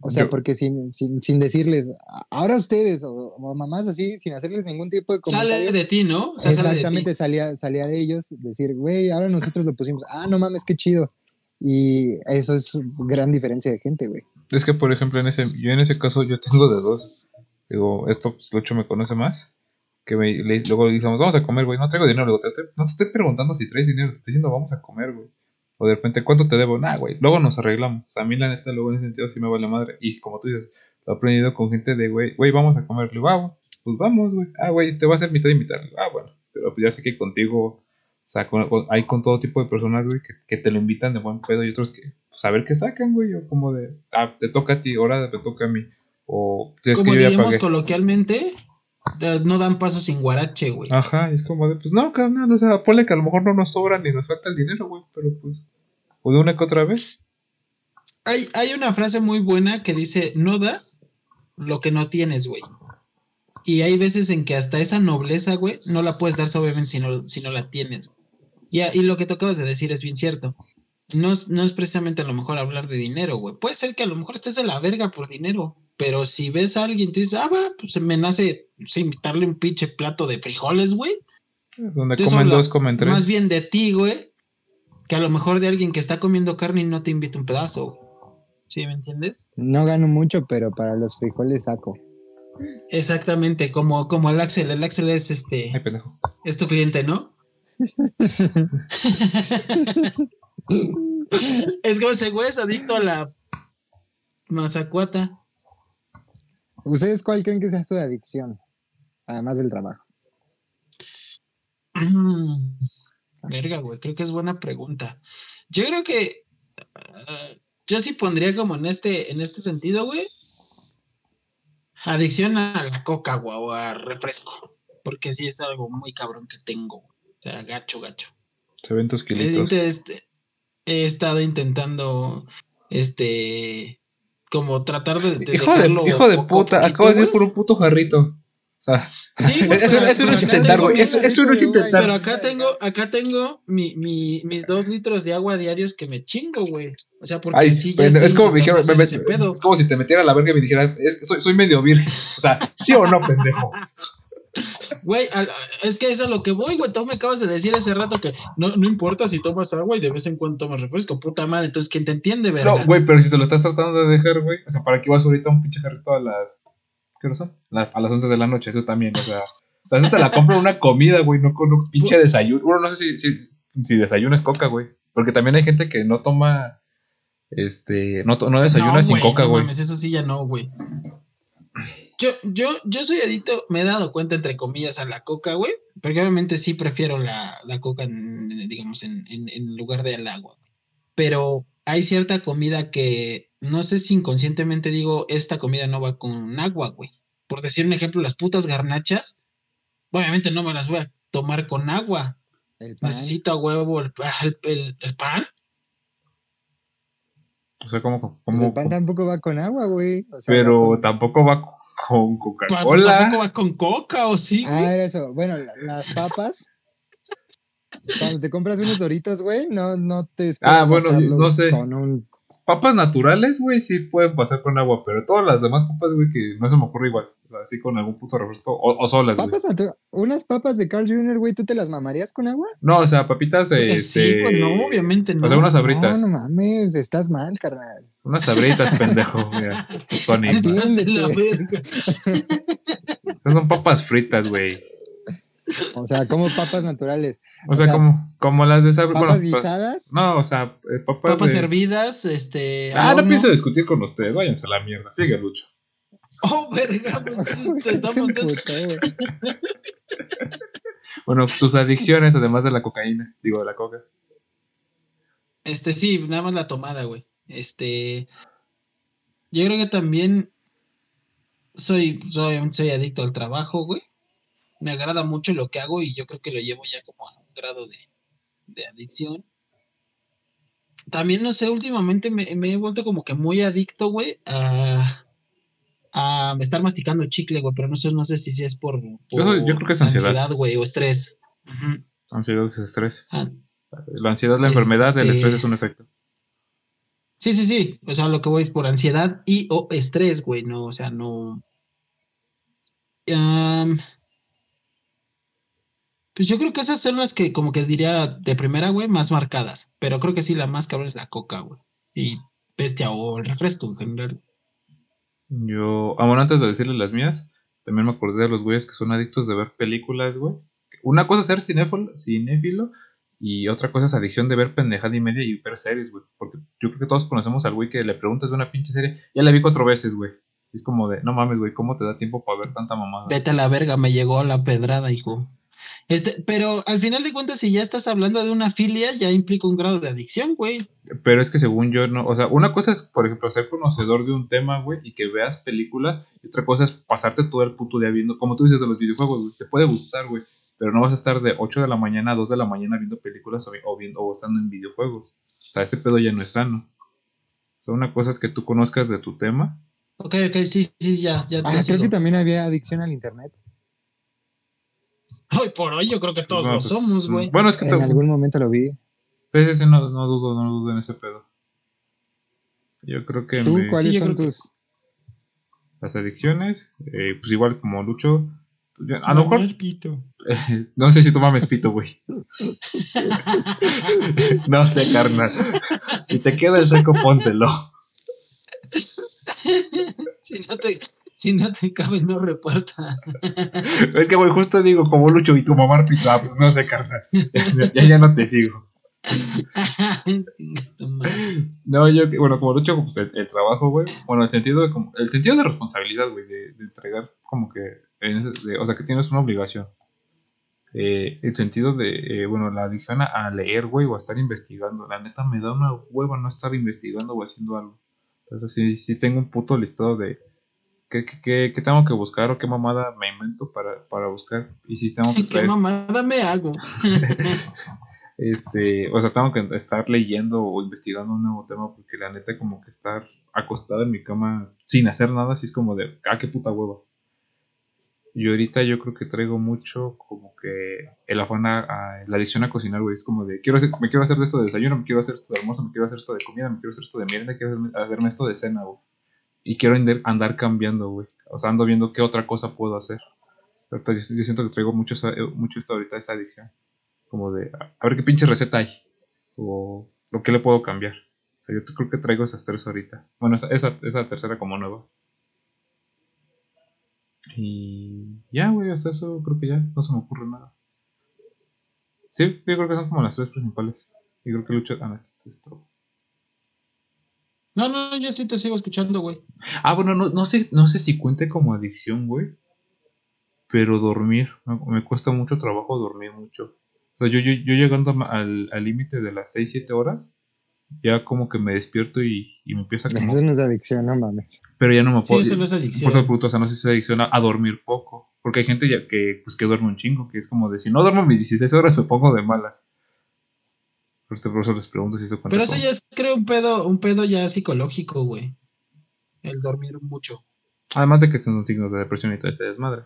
Speaker 3: O sea,
Speaker 2: Yo-
Speaker 3: porque sin, sin, sin decirles, ahora ustedes, o, o mamás así, sin hacerles ningún tipo de comentario.
Speaker 1: Sale de ti, ¿no? O sea, sale de ti.
Speaker 3: Exactamente, salía, salía de ellos decir, güey, ahora nosotros lo pusimos, ah, no mames, qué chido. Y eso es gran diferencia de gente, güey.
Speaker 2: Es que, por ejemplo, en ese, yo en ese caso, yo tengo de dos. Digo, esto, pues, Lucho me conoce más. Que me, luego le dijimos, vamos a comer, güey. No traigo dinero. Luego, te estoy, no te estoy preguntando si traes dinero. Te estoy diciendo, vamos a comer, güey. O de repente, ¿cuánto te debo? Nah, güey. Luego nos arreglamos. A mí, la neta, luego en ese sentido sí me vale madre. Y como tú dices, lo he aprendido con gente de, güey, güey, vamos a comer. Le digo, vamos. Pues vamos, güey. Ah, güey, te va a hacer mitad y mitad. Ah, bueno. Pero pues ya sé que contigo, o sea, con- hay con todo tipo de personas, güey, que te lo invitan de buen pedo y otros que, pues, a ver qué sacan, güey. O como de, ah, te toca a ti, ahora te toca a mí. O, si es
Speaker 1: Como
Speaker 2: que
Speaker 1: diríamos coloquialmente, no dan paso sin guarache, güey.
Speaker 2: Ajá, y es como de, pues no, carnal, o sea, ponle que a lo mejor no nos sobra ni nos falta el dinero, güey, pero pues, o de una que otra vez.
Speaker 1: Hay, hay una frase muy buena que dice, no das lo que no tienes, güey. Y hay veces en que hasta esa nobleza, güey, no la puedes dar obviamente si no, si no la tienes. güey. Y, y lo que tú acabas de decir es bien cierto. No es, no es precisamente a lo mejor hablar de dinero, güey. Puede ser que a lo mejor estés de la verga por dinero. Pero si ves a alguien y tú dices, ah, va, pues me nace sé, invitarle un pinche plato de frijoles, güey.
Speaker 2: Donde
Speaker 1: Entonces
Speaker 2: comen dos, comen tres.
Speaker 1: Más bien de ti, güey, que a lo mejor de alguien que está comiendo carne y no te invita un pedazo. ¿Sí me entiendes?
Speaker 3: No gano mucho, pero para los frijoles saco.
Speaker 1: Exactamente, como, como el Axel. El Axel es este,
Speaker 2: Ay, pendejo.
Speaker 1: es tu cliente, ¿no? <laughs> <laughs> es como ese güey es adicto a la mazacuata.
Speaker 3: ¿Ustedes cuál creen que sea su adicción? Además del trabajo.
Speaker 1: Verga, güey, creo que es buena pregunta. Yo creo que ah, yo sí pondría como en este, en este sentido, güey. Adicción a la coca, güey, o a refresco. Porque sí es algo muy cabrón que tengo. O sea, gacho, gacho.
Speaker 2: Se ven tus kilitos.
Speaker 1: Este, he estado intentando, este, como tratar de, de
Speaker 2: hijo de, hijo puta, acabas de ir por un puto jarrito. O sea,
Speaker 1: Sí, <laughs> güey,
Speaker 2: eso,
Speaker 1: pero-
Speaker 2: eso no es intentar, güey. Eso, eso no es intentar.
Speaker 1: Pero acá tengo, acá tengo mi, mi, mis dos litros de agua diarios que me chingo, güey. O sea, porque
Speaker 2: Ay,
Speaker 1: sí
Speaker 2: pues, es como me dijeron, me- me- es como si te metiera a la verga y me dijeras, es soy, soy medio virgen. O sea, sí o no, pendejo.
Speaker 1: Güey, es que eso es a lo que voy, güey. Tú me acabas de decir hace rato que no, no importa si tomas agua y de vez en cuando tomas refresco, puta madre. Entonces, ¿quién te entiende, verdad?
Speaker 2: No, güey, pero si te lo estás tratando de dejar, güey. O sea, ¿para qué vas ahorita a un pinche jarrito a las. ¿Qué hora son? Las- a las 11 de la noche, eso también, o sea. Eso te la compro en una comida, güey, no con un pinche desayuno. Bueno, no sé si, si, si desayuno es coca, güey. Porque también hay gente que no toma. Este. No, no desayuna
Speaker 1: No,
Speaker 2: sin coca,
Speaker 1: no
Speaker 2: güey.
Speaker 1: mames, eso sí ya no, güey. Yo, yo, yo soy adicto, me he dado cuenta, entre comillas, a la coca, güey. Porque obviamente sí prefiero la, la coca, en, digamos, en, en, en lugar del agua. Pero hay cierta comida que no sé si inconscientemente digo, esta comida no va con agua, güey. Por decir un ejemplo, las putas garnachas, obviamente no me las voy a tomar con agua.
Speaker 3: El pan.
Speaker 1: Necesito a huevo el, el, el- el pan.
Speaker 2: O sea, como.
Speaker 3: Pues
Speaker 2: como
Speaker 3: el pan tampoco va con agua, güey. O sea,
Speaker 2: pero
Speaker 3: va con-
Speaker 2: tampoco va con Coca-Cola.
Speaker 1: Tampoco va con coca o sí, güey.
Speaker 3: Ah, era eso. Bueno, la- las papas. Cuando te compras unos doritos, güey, no, no te esperas
Speaker 2: Ah, bueno, no sé.
Speaker 3: Con un...
Speaker 2: Papas naturales, güey, sí pueden pasar con agua, pero todas las demás papas, güey, que no se me ocurre igual. Así con algún puto refresco. O, o solas, güey.
Speaker 3: Papas Unas papas de Carl Jr., güey, ¿tú te las mamarías con agua?
Speaker 2: No, o sea, papitas de.
Speaker 1: Eh, sí, güey, no, obviamente no.
Speaker 2: O sea, unas sabritas.
Speaker 3: No, no mames, estás mal, carnal.
Speaker 2: Unas sabritas, pendejo. Mira, son papas fritas, güey.
Speaker 3: O sea, como papas naturales.
Speaker 2: O sea,
Speaker 3: sea,
Speaker 2: como, como las de sabri-
Speaker 3: Papas
Speaker 2: bueno, pues,
Speaker 3: guisadas.
Speaker 2: No, o sea, eh, papas.
Speaker 1: Papas
Speaker 2: de-
Speaker 1: hervidas, este.
Speaker 2: Ah, no pienso discutir con ustedes. Váyanse a la mierda. Sigue, Lucho.
Speaker 1: Oh, verga, pues, <laughs> te estamos. <laughs>
Speaker 2: Bueno, tus adicciones, además de la cocaína. Digo, de la coca.
Speaker 1: Este, sí, nada más la tomada, güey. Este. Yo creo que también soy, soy, soy adicto al trabajo, güey. Me agrada mucho lo que hago y yo creo que lo llevo ya como a un grado de, de adicción. También, no sé, últimamente me, me he vuelto como que muy adicto, güey, a, a estar masticando chicle, güey, pero no sé, no sé si, si es por,
Speaker 2: yo creo que es ansiedad.
Speaker 1: güey, o estrés.
Speaker 2: Ansiedad es estrés.
Speaker 1: Ah,
Speaker 2: La ansiedad es la enfermedad, el
Speaker 1: Este-
Speaker 2: estrés es un efecto.
Speaker 1: Sí, sí, sí. O sea, lo que voy por ansiedad y o estrés, güey. No, o sea, no. Pues yo creo que esas son las que, como que diría de primera, güey, más marcadas. Pero creo que sí, la más cabrón es la coca, güey. Sí, bestia o el refresco en general.
Speaker 2: Yo, ah, bueno, antes de decirles las mías, también me acordé de los güeyes que son adictos de ver películas, güey. Una cosa es ser cinéfilo, cinéfilo y otra cosa es adicción de ver pendejada y media y ver series, güey. Porque yo creo que todos conocemos al güey que le preguntas de una pinche serie, ya la vi cuatro veces, güey. Es como de, no mames, güey, ¿cómo te da tiempo para ver tanta mamada?
Speaker 1: Vete a la verga, me llegó la pedrada, hijo. Este, pero al final de cuentas, si ya estás hablando de una filia, ya implica un grado de adicción, güey.
Speaker 2: Pero es que según yo, no, o sea, una cosa es, por ejemplo, ser conocedor de un tema, güey, y que veas películas, y otra cosa es pasarte todo el puto día viendo, como tú dices de los videojuegos, güey, te puede gustar, güey, pero no vas a estar de 8 de la mañana a 2 de la mañana viendo películas o, vi- o viendo o estando en videojuegos. O sea, ese pedo ya no es sano. O sea, una cosa es que tú conozcas de tu tema.
Speaker 1: Ok, ok, sí, sí, ya, ya te
Speaker 3: Ah, creo que también había adicción al internet.
Speaker 1: Hoy por hoy yo creo que todos
Speaker 2: No,
Speaker 1: lo
Speaker 2: pues,
Speaker 1: somos, güey.
Speaker 2: Bueno, es que
Speaker 3: En
Speaker 2: te-
Speaker 3: algún momento lo vi.
Speaker 2: pues, ese no, no dudo, no dudo en ese pedo. Yo creo que
Speaker 3: ¿Tú
Speaker 2: me-
Speaker 3: cuáles
Speaker 1: Sí,
Speaker 3: son
Speaker 1: que-
Speaker 3: tus...?
Speaker 2: las adicciones, eh, pues igual como Lucho, yo- a lo mejor,
Speaker 1: pito. <laughs>
Speaker 2: no sé si tú mames pito, güey. <laughs> No sé, carnal. Si te queda el seco, póntelo.
Speaker 1: si, no te, si no te cabe, no reparta.
Speaker 2: Es que, güey, justo digo, como Lucho y tu mamá pito, ah, pues no sé, carnal. <laughs> Ya, ya, no te sigo. no, yo, bueno, como lo he hecho, pues el, el trabajo, güey. Bueno, el sentido de, como, el sentido de responsabilidad, güey, de, de entregar como que, o sea, que tienes una obligación. Eh, el sentido de, eh, bueno, la adicción a, a leer, güey, o a estar investigando. La neta me da una hueva no estar investigando o haciendo algo. Entonces, sí, sí tengo un puto listado de qué, qué, qué- qué tengo que buscar o qué mamada me invento para, para buscar. Y si tengo que <laughs>
Speaker 1: ¿Qué
Speaker 2: traer,
Speaker 1: mamada me hago? <laughs>
Speaker 2: este, o sea, tengo que estar leyendo o investigando un nuevo tema porque la neta como que estar acostado en mi cama sin hacer nada, así es como de, ah, qué puta hueva. Y ahorita yo creo que traigo mucho como que el afán a, la adicción a cocinar, güey, es como de, quiero hacer, me quiero hacer de esto de desayuno, me quiero hacer esto de almuerzo, me quiero hacer esto de comida, me quiero hacer esto de merienda, quiero hacerme, hacerme esto de cena, güey. Y quiero andar cambiando, güey. O sea, ando viendo qué otra cosa puedo hacer. Ahorita yo, siento que traigo mucho, esa- eh, mucho esto ahorita, esa adicción como de a ver qué pinche receta hay o, o qué le puedo cambiar. O sea, yo creo que traigo esas tres ahorita. Bueno, esa, esa, esa tercera como nueva. Y ya, güey, hasta eso creo que ya no se me ocurre nada. Sí, yo creo que son como las tres principales. Y creo que Lucho. Ah, no, este- es otro.
Speaker 1: No, no, yo sí te sigo escuchando, güey.
Speaker 2: Ah, bueno, no, no, sé, no sé si cuente como adicción, güey. Pero dormir. Me, me cuesta mucho trabajo dormir mucho. O sea, yo, yo, yo llegando al al límite de las 6-7 horas, ya como que me despierto y, y me empieza como...
Speaker 3: Eso no es adicción, no mames.
Speaker 2: Pero ya no me
Speaker 1: Sí,
Speaker 2: puedo...
Speaker 1: eso no es
Speaker 2: por
Speaker 1: adicción.
Speaker 2: eso, puto, o sea, no sé si es adicción a, a dormir poco. Porque hay gente ya que, pues, que duerme un chingo, que es como de si no duermo mis 16 horas me pongo de malas. Por este- por eso les pregunto si eso cuenta
Speaker 1: Pero eso
Speaker 2: como-
Speaker 1: ya es, creo, un pedo, un pedo ya psicológico, güey. El dormir mucho.
Speaker 2: Además de que son signos de depresión y todo ese desmadre.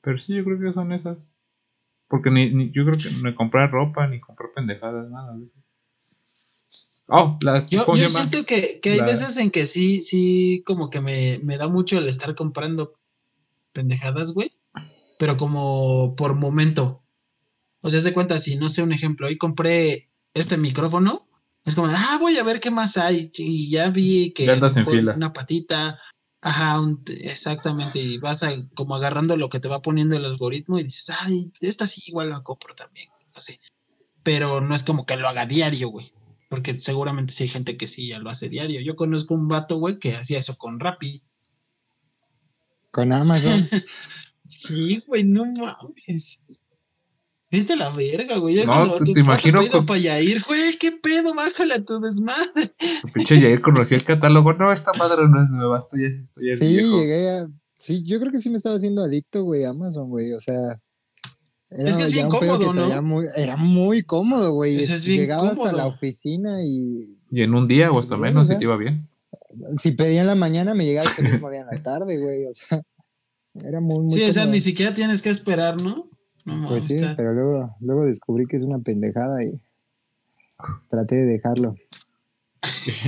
Speaker 2: Pero sí, yo creo que son esas. Porque ni, ni- yo creo que ni comprar ropa, ni comprar pendejadas, nada de eso. Oh, las.
Speaker 1: Yo, siento que, que hay
Speaker 2: La-
Speaker 1: veces en que sí, sí, como que me, me da mucho el estar comprando pendejadas, güey. Pero como por momento. O sea, se cuenta, si no sé un ejemplo, hoy compré este micrófono, es como, ah, voy a ver qué más hay. Y ya vi que
Speaker 2: Ya andas en
Speaker 1: con
Speaker 2: fila.
Speaker 1: una patita, ajá, un- exactamente, y vas a- como agarrando lo que te va poniendo el algoritmo y dices, ay, esta sí igual la compro también, así. Pero no es como que lo haga diario, güey. Porque seguramente sí hay gente que sí ya lo hace diario. Yo conozco un vato, güey, que hacía eso con Rappi.
Speaker 3: Con Amazon. <laughs>
Speaker 1: Sí, güey, no mames. Vete a la verga, güey. Ya
Speaker 2: No,
Speaker 1: cuando
Speaker 2: te- te imagino
Speaker 1: cuate
Speaker 2: con-
Speaker 1: para güey, qué pedo, bájale a tu desmadre.
Speaker 2: El pinche Jair conocía el catálogo. No, esta madre no es nueva, esto ya, esto ya es
Speaker 3: Sí,
Speaker 2: viejo.
Speaker 3: llegué a. Sí, yo creo que sí me estaba haciendo adicto, güey, a Amazon, güey. O sea. Era
Speaker 1: Es que es bien cómodo, ¿no?
Speaker 3: muy, era muy cómodo, güey.
Speaker 1: Pues es
Speaker 3: Este, Llegaba hasta
Speaker 1: cómodo.
Speaker 3: la oficina y
Speaker 2: Y en un día o hasta
Speaker 3: Sí,
Speaker 2: menos, si te iba bien.
Speaker 3: si pedía en la mañana me llegaba este mismo día en la tarde, güey. O sea, era muy, muy
Speaker 1: Sí, o sea,
Speaker 3: cómodo.
Speaker 1: ni siquiera tienes que esperar, ¿no?
Speaker 3: Pues sí,
Speaker 1: está-
Speaker 3: pero luego, luego descubrí que es una pendejada y traté de dejarlo.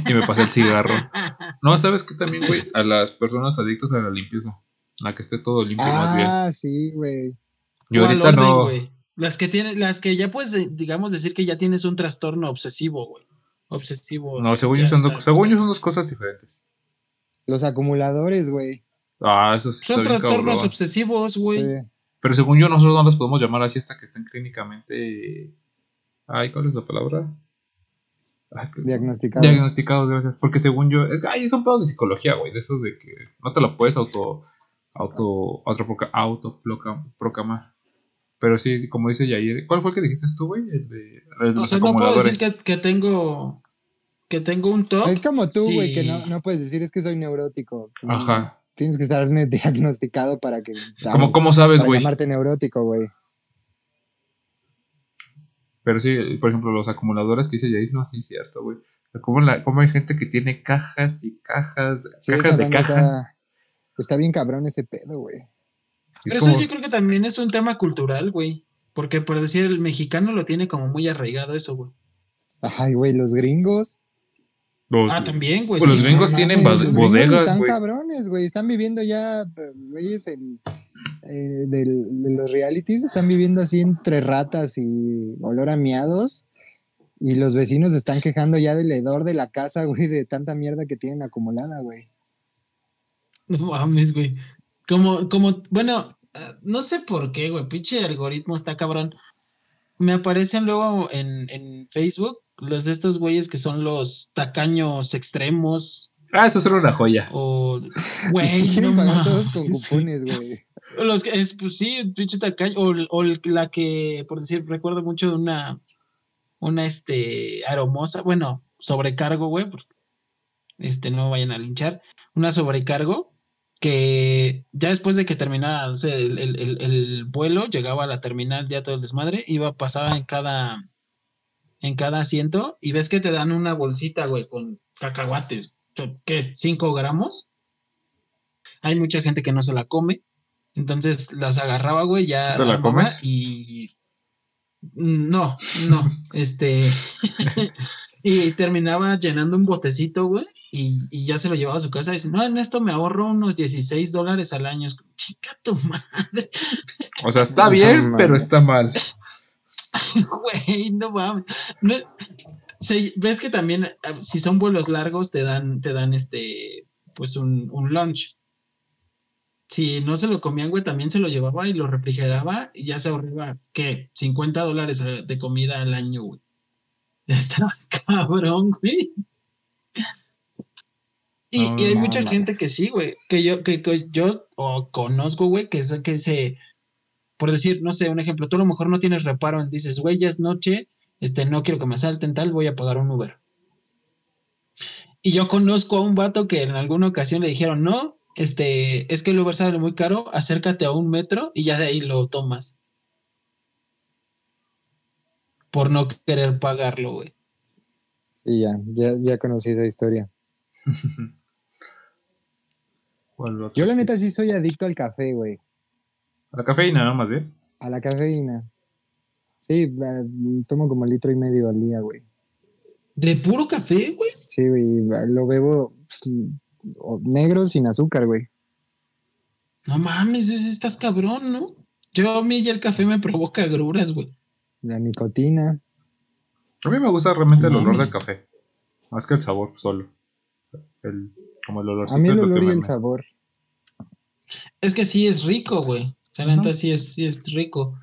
Speaker 2: Y me pasé el cigarro. <laughs> No, ¿sabes qué también, güey? A las personas adictas a la limpieza. La que esté todo limpio más bien.
Speaker 3: Ah, sí, güey.
Speaker 2: Yo ahorita
Speaker 1: orden,
Speaker 2: no.
Speaker 1: Las que tienen, las que ya puedes, de- digamos, decir que ya tienes un trastorno obsesivo, güey. Obsesivo.
Speaker 2: No, según yo, son,
Speaker 1: está-
Speaker 2: dos- según yo son dos cosas diferentes.
Speaker 3: Los acumuladores, güey.
Speaker 2: Ah, eso sí
Speaker 1: Son trastornos
Speaker 2: cabrón.
Speaker 1: obsesivos, güey.
Speaker 3: Sí.
Speaker 2: Pero según yo, nosotros no las podemos llamar así hasta que estén clínicamente. Ay, ¿cuál es la palabra? Ay, que-
Speaker 3: Diagnosticados.
Speaker 2: Diagnosticados, gracias. Porque según yo, es, ay, son pedos de psicología, güey. De esos de que no te lo puedes auto. Auto. Auto. auto proclamar. Pero sí, como dice Yair. ¿Cuál fue el que dijiste tú, güey? El de, el de
Speaker 1: O
Speaker 2: los
Speaker 1: sea, no puedo decir que, que tengo que tengo un top.
Speaker 3: Es como tú, güey,
Speaker 1: Sí.
Speaker 3: que no, no puedes decir es que soy neurótico.
Speaker 2: Ajá.
Speaker 3: Tienes que estar <laughs> diagnosticado para que.
Speaker 2: ¿Cómo, cómo sabes,
Speaker 3: para
Speaker 2: güey?
Speaker 3: llamarte neurótico, güey.
Speaker 2: Pero sí, por ejemplo, los acumuladores que dice Yair, no, sí, es cierto, güey. ¿Cómo, la, ¿Cómo hay gente que tiene cajas y cajas,
Speaker 3: Sí,
Speaker 2: cajas de cajas?
Speaker 3: Está, está bien cabrón ese pedo, güey.
Speaker 2: Es
Speaker 1: Pero
Speaker 2: como-
Speaker 1: eso yo creo que también es un tema cultural, güey. Porque por decir, el mexicano lo tiene como muy arraigado eso, güey.
Speaker 3: Ay, güey, los gringos.
Speaker 2: los-
Speaker 1: Ah, también, güey.
Speaker 2: Pues los gringos
Speaker 3: No
Speaker 2: tienen
Speaker 3: los gringos
Speaker 2: bodegas,
Speaker 3: Están
Speaker 2: güey.
Speaker 3: cabrones, güey. Están viviendo ya, güeyes, en, eh, del- de los realities. Están viviendo así entre ratas y olor a miados. Y los vecinos se están quejando ya del hedor de la casa, güey, de tanta mierda que tienen acumulada, güey.
Speaker 1: No mames, güey. Como, como, bueno, no sé por qué, güey. Pinche algoritmo está cabrón. me aparecen luego en, en Facebook los de estos güeyes que son los tacaños extremos.
Speaker 2: Ah, eso será una joya.
Speaker 1: O,
Speaker 3: Es que
Speaker 1: güey,
Speaker 3: quieren
Speaker 1: no
Speaker 3: pagar todos
Speaker 1: mames.
Speaker 3: con cupones, güey.
Speaker 1: Los que, es, pues sí, el pinche tacaño. O, o la que, por decir, recuerdo mucho de una, una, este, aromosa, bueno, sobrecargo, güey, porque, este, no vayan a linchar. Una sobrecargo que ya después de que o sea, el, el- el- el vuelo, llegaba a la terminal, ya todo el desmadre, iba, pasaba en cada, en cada asiento y ves que te dan una bolsita, güey, con cacahuates, ¿qué? ¿Cinco gramos? Hay mucha gente que no se la come, entonces las agarraba, güey, ya
Speaker 2: ¿Tú te la comes?
Speaker 1: y no, no, <laughs> este <laughs> y terminaba llenando un botecito, güey, y, y ya se lo llevaba a su casa y dice, no, en esto me ahorro unos 16 dólares al año. Es como, chica tu madre,
Speaker 2: O sea, está
Speaker 3: No
Speaker 2: bien, pero está mal. <laughs>
Speaker 1: güey, no mames. No, se- ves que también, eh, si son vuelos largos, te dan, te dan este, pues un, un lunch. Si no se lo comían, güey, también se lo llevaba y lo refrigeraba y ya se ahorraba, ¿qué? 50 dólares eh, de comida al año, güey. <laughs> Estaba cabrón, güey. Y,
Speaker 2: No
Speaker 1: y hay mucha gente que sí, güey, que yo, que, que yo conozco, güey, que, es- que se, por decir, no sé, un ejemplo, tú a lo mejor no tienes reparo en, dices, güey, ya es noche, este, no quiero que me asalten tal, voy a pagar un Uber. Y yo conozco a un vato que en alguna ocasión le dijeron, no, este, es que el Uber sale muy caro, acércate a un metro y ya de ahí lo tomas. Por no querer pagarlo, güey.
Speaker 3: Sí, ya, ya, ya conocí esa historia. <laughs> Yo la neta sí soy adicto al café, güey.
Speaker 2: A la cafeína, ¿no? Más bien.
Speaker 3: A la cafeína. Sí, eh, tomo como litro y medio al día, güey.
Speaker 1: ¿De puro café, güey?
Speaker 3: Sí, güey, lo bebo pues, negro sin azúcar, güey.
Speaker 1: No mames, estás cabrón, ¿no? Yo a mí ya el café me provoca agruras, güey.
Speaker 3: La nicotina.
Speaker 2: A mí me gusta realmente el olor
Speaker 1: mames.
Speaker 2: del café. Más que el sabor solo. El, como el olor.
Speaker 3: A mí el olor y el sabor.
Speaker 1: Es que sí es rico, güey. O sea, la
Speaker 2: Ujú.
Speaker 1: neta sí es, sí es rico.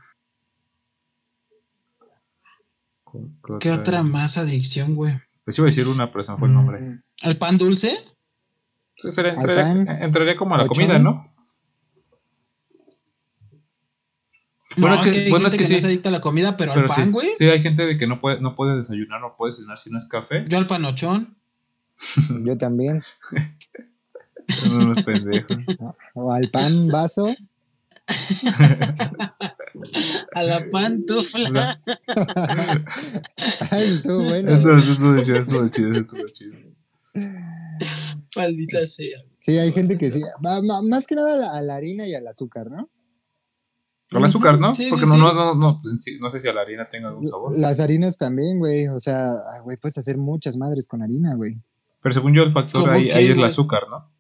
Speaker 1: ¿Qué otra más adicción, güey?
Speaker 2: Pues iba a decir una, pero se me fue el nombre.
Speaker 3: Mm,
Speaker 1: ¿Al pan dulce?
Speaker 2: Sí, sería-
Speaker 3: ¿Al
Speaker 2: entraría,
Speaker 3: pan?
Speaker 2: entraría como a la comida, ¿no? Bueno,
Speaker 1: no,
Speaker 2: es que-
Speaker 1: hay
Speaker 2: bueno, es que
Speaker 1: que,
Speaker 2: sí.
Speaker 1: no se adicta a la comida, pero,
Speaker 2: Pero
Speaker 1: al pan,
Speaker 2: sí,
Speaker 1: güey.
Speaker 2: sí, hay gente de que no puede, no puede desayunar, no puede cenar si no es café.
Speaker 1: Yo al panochón. <laughs>
Speaker 3: Yo también.
Speaker 2: Son unos pendejos.
Speaker 3: O al pan vaso.
Speaker 1: A la pantufla.
Speaker 3: Ay, estuvo bueno.
Speaker 2: Esto, esto decía, esto chido, esto chido.
Speaker 1: Maldita sea.
Speaker 3: Sí, hay gente que sí. Va- ma- Más que nada a la, a la harina y al azúcar, ¿no?
Speaker 2: Con azúcar, ¿no?
Speaker 1: Sí, sí,
Speaker 2: Porque
Speaker 1: sí.
Speaker 2: no, no, no, no, en sí, no sé si a la harina tenga algún sabor.
Speaker 3: Las harinas también, güey. O sea, güey, puedes hacer muchas madres con harina, güey.
Speaker 2: Pero según yo, el factor
Speaker 1: ¿Cómo
Speaker 2: ahí, ahí es el azúcar, ¿no?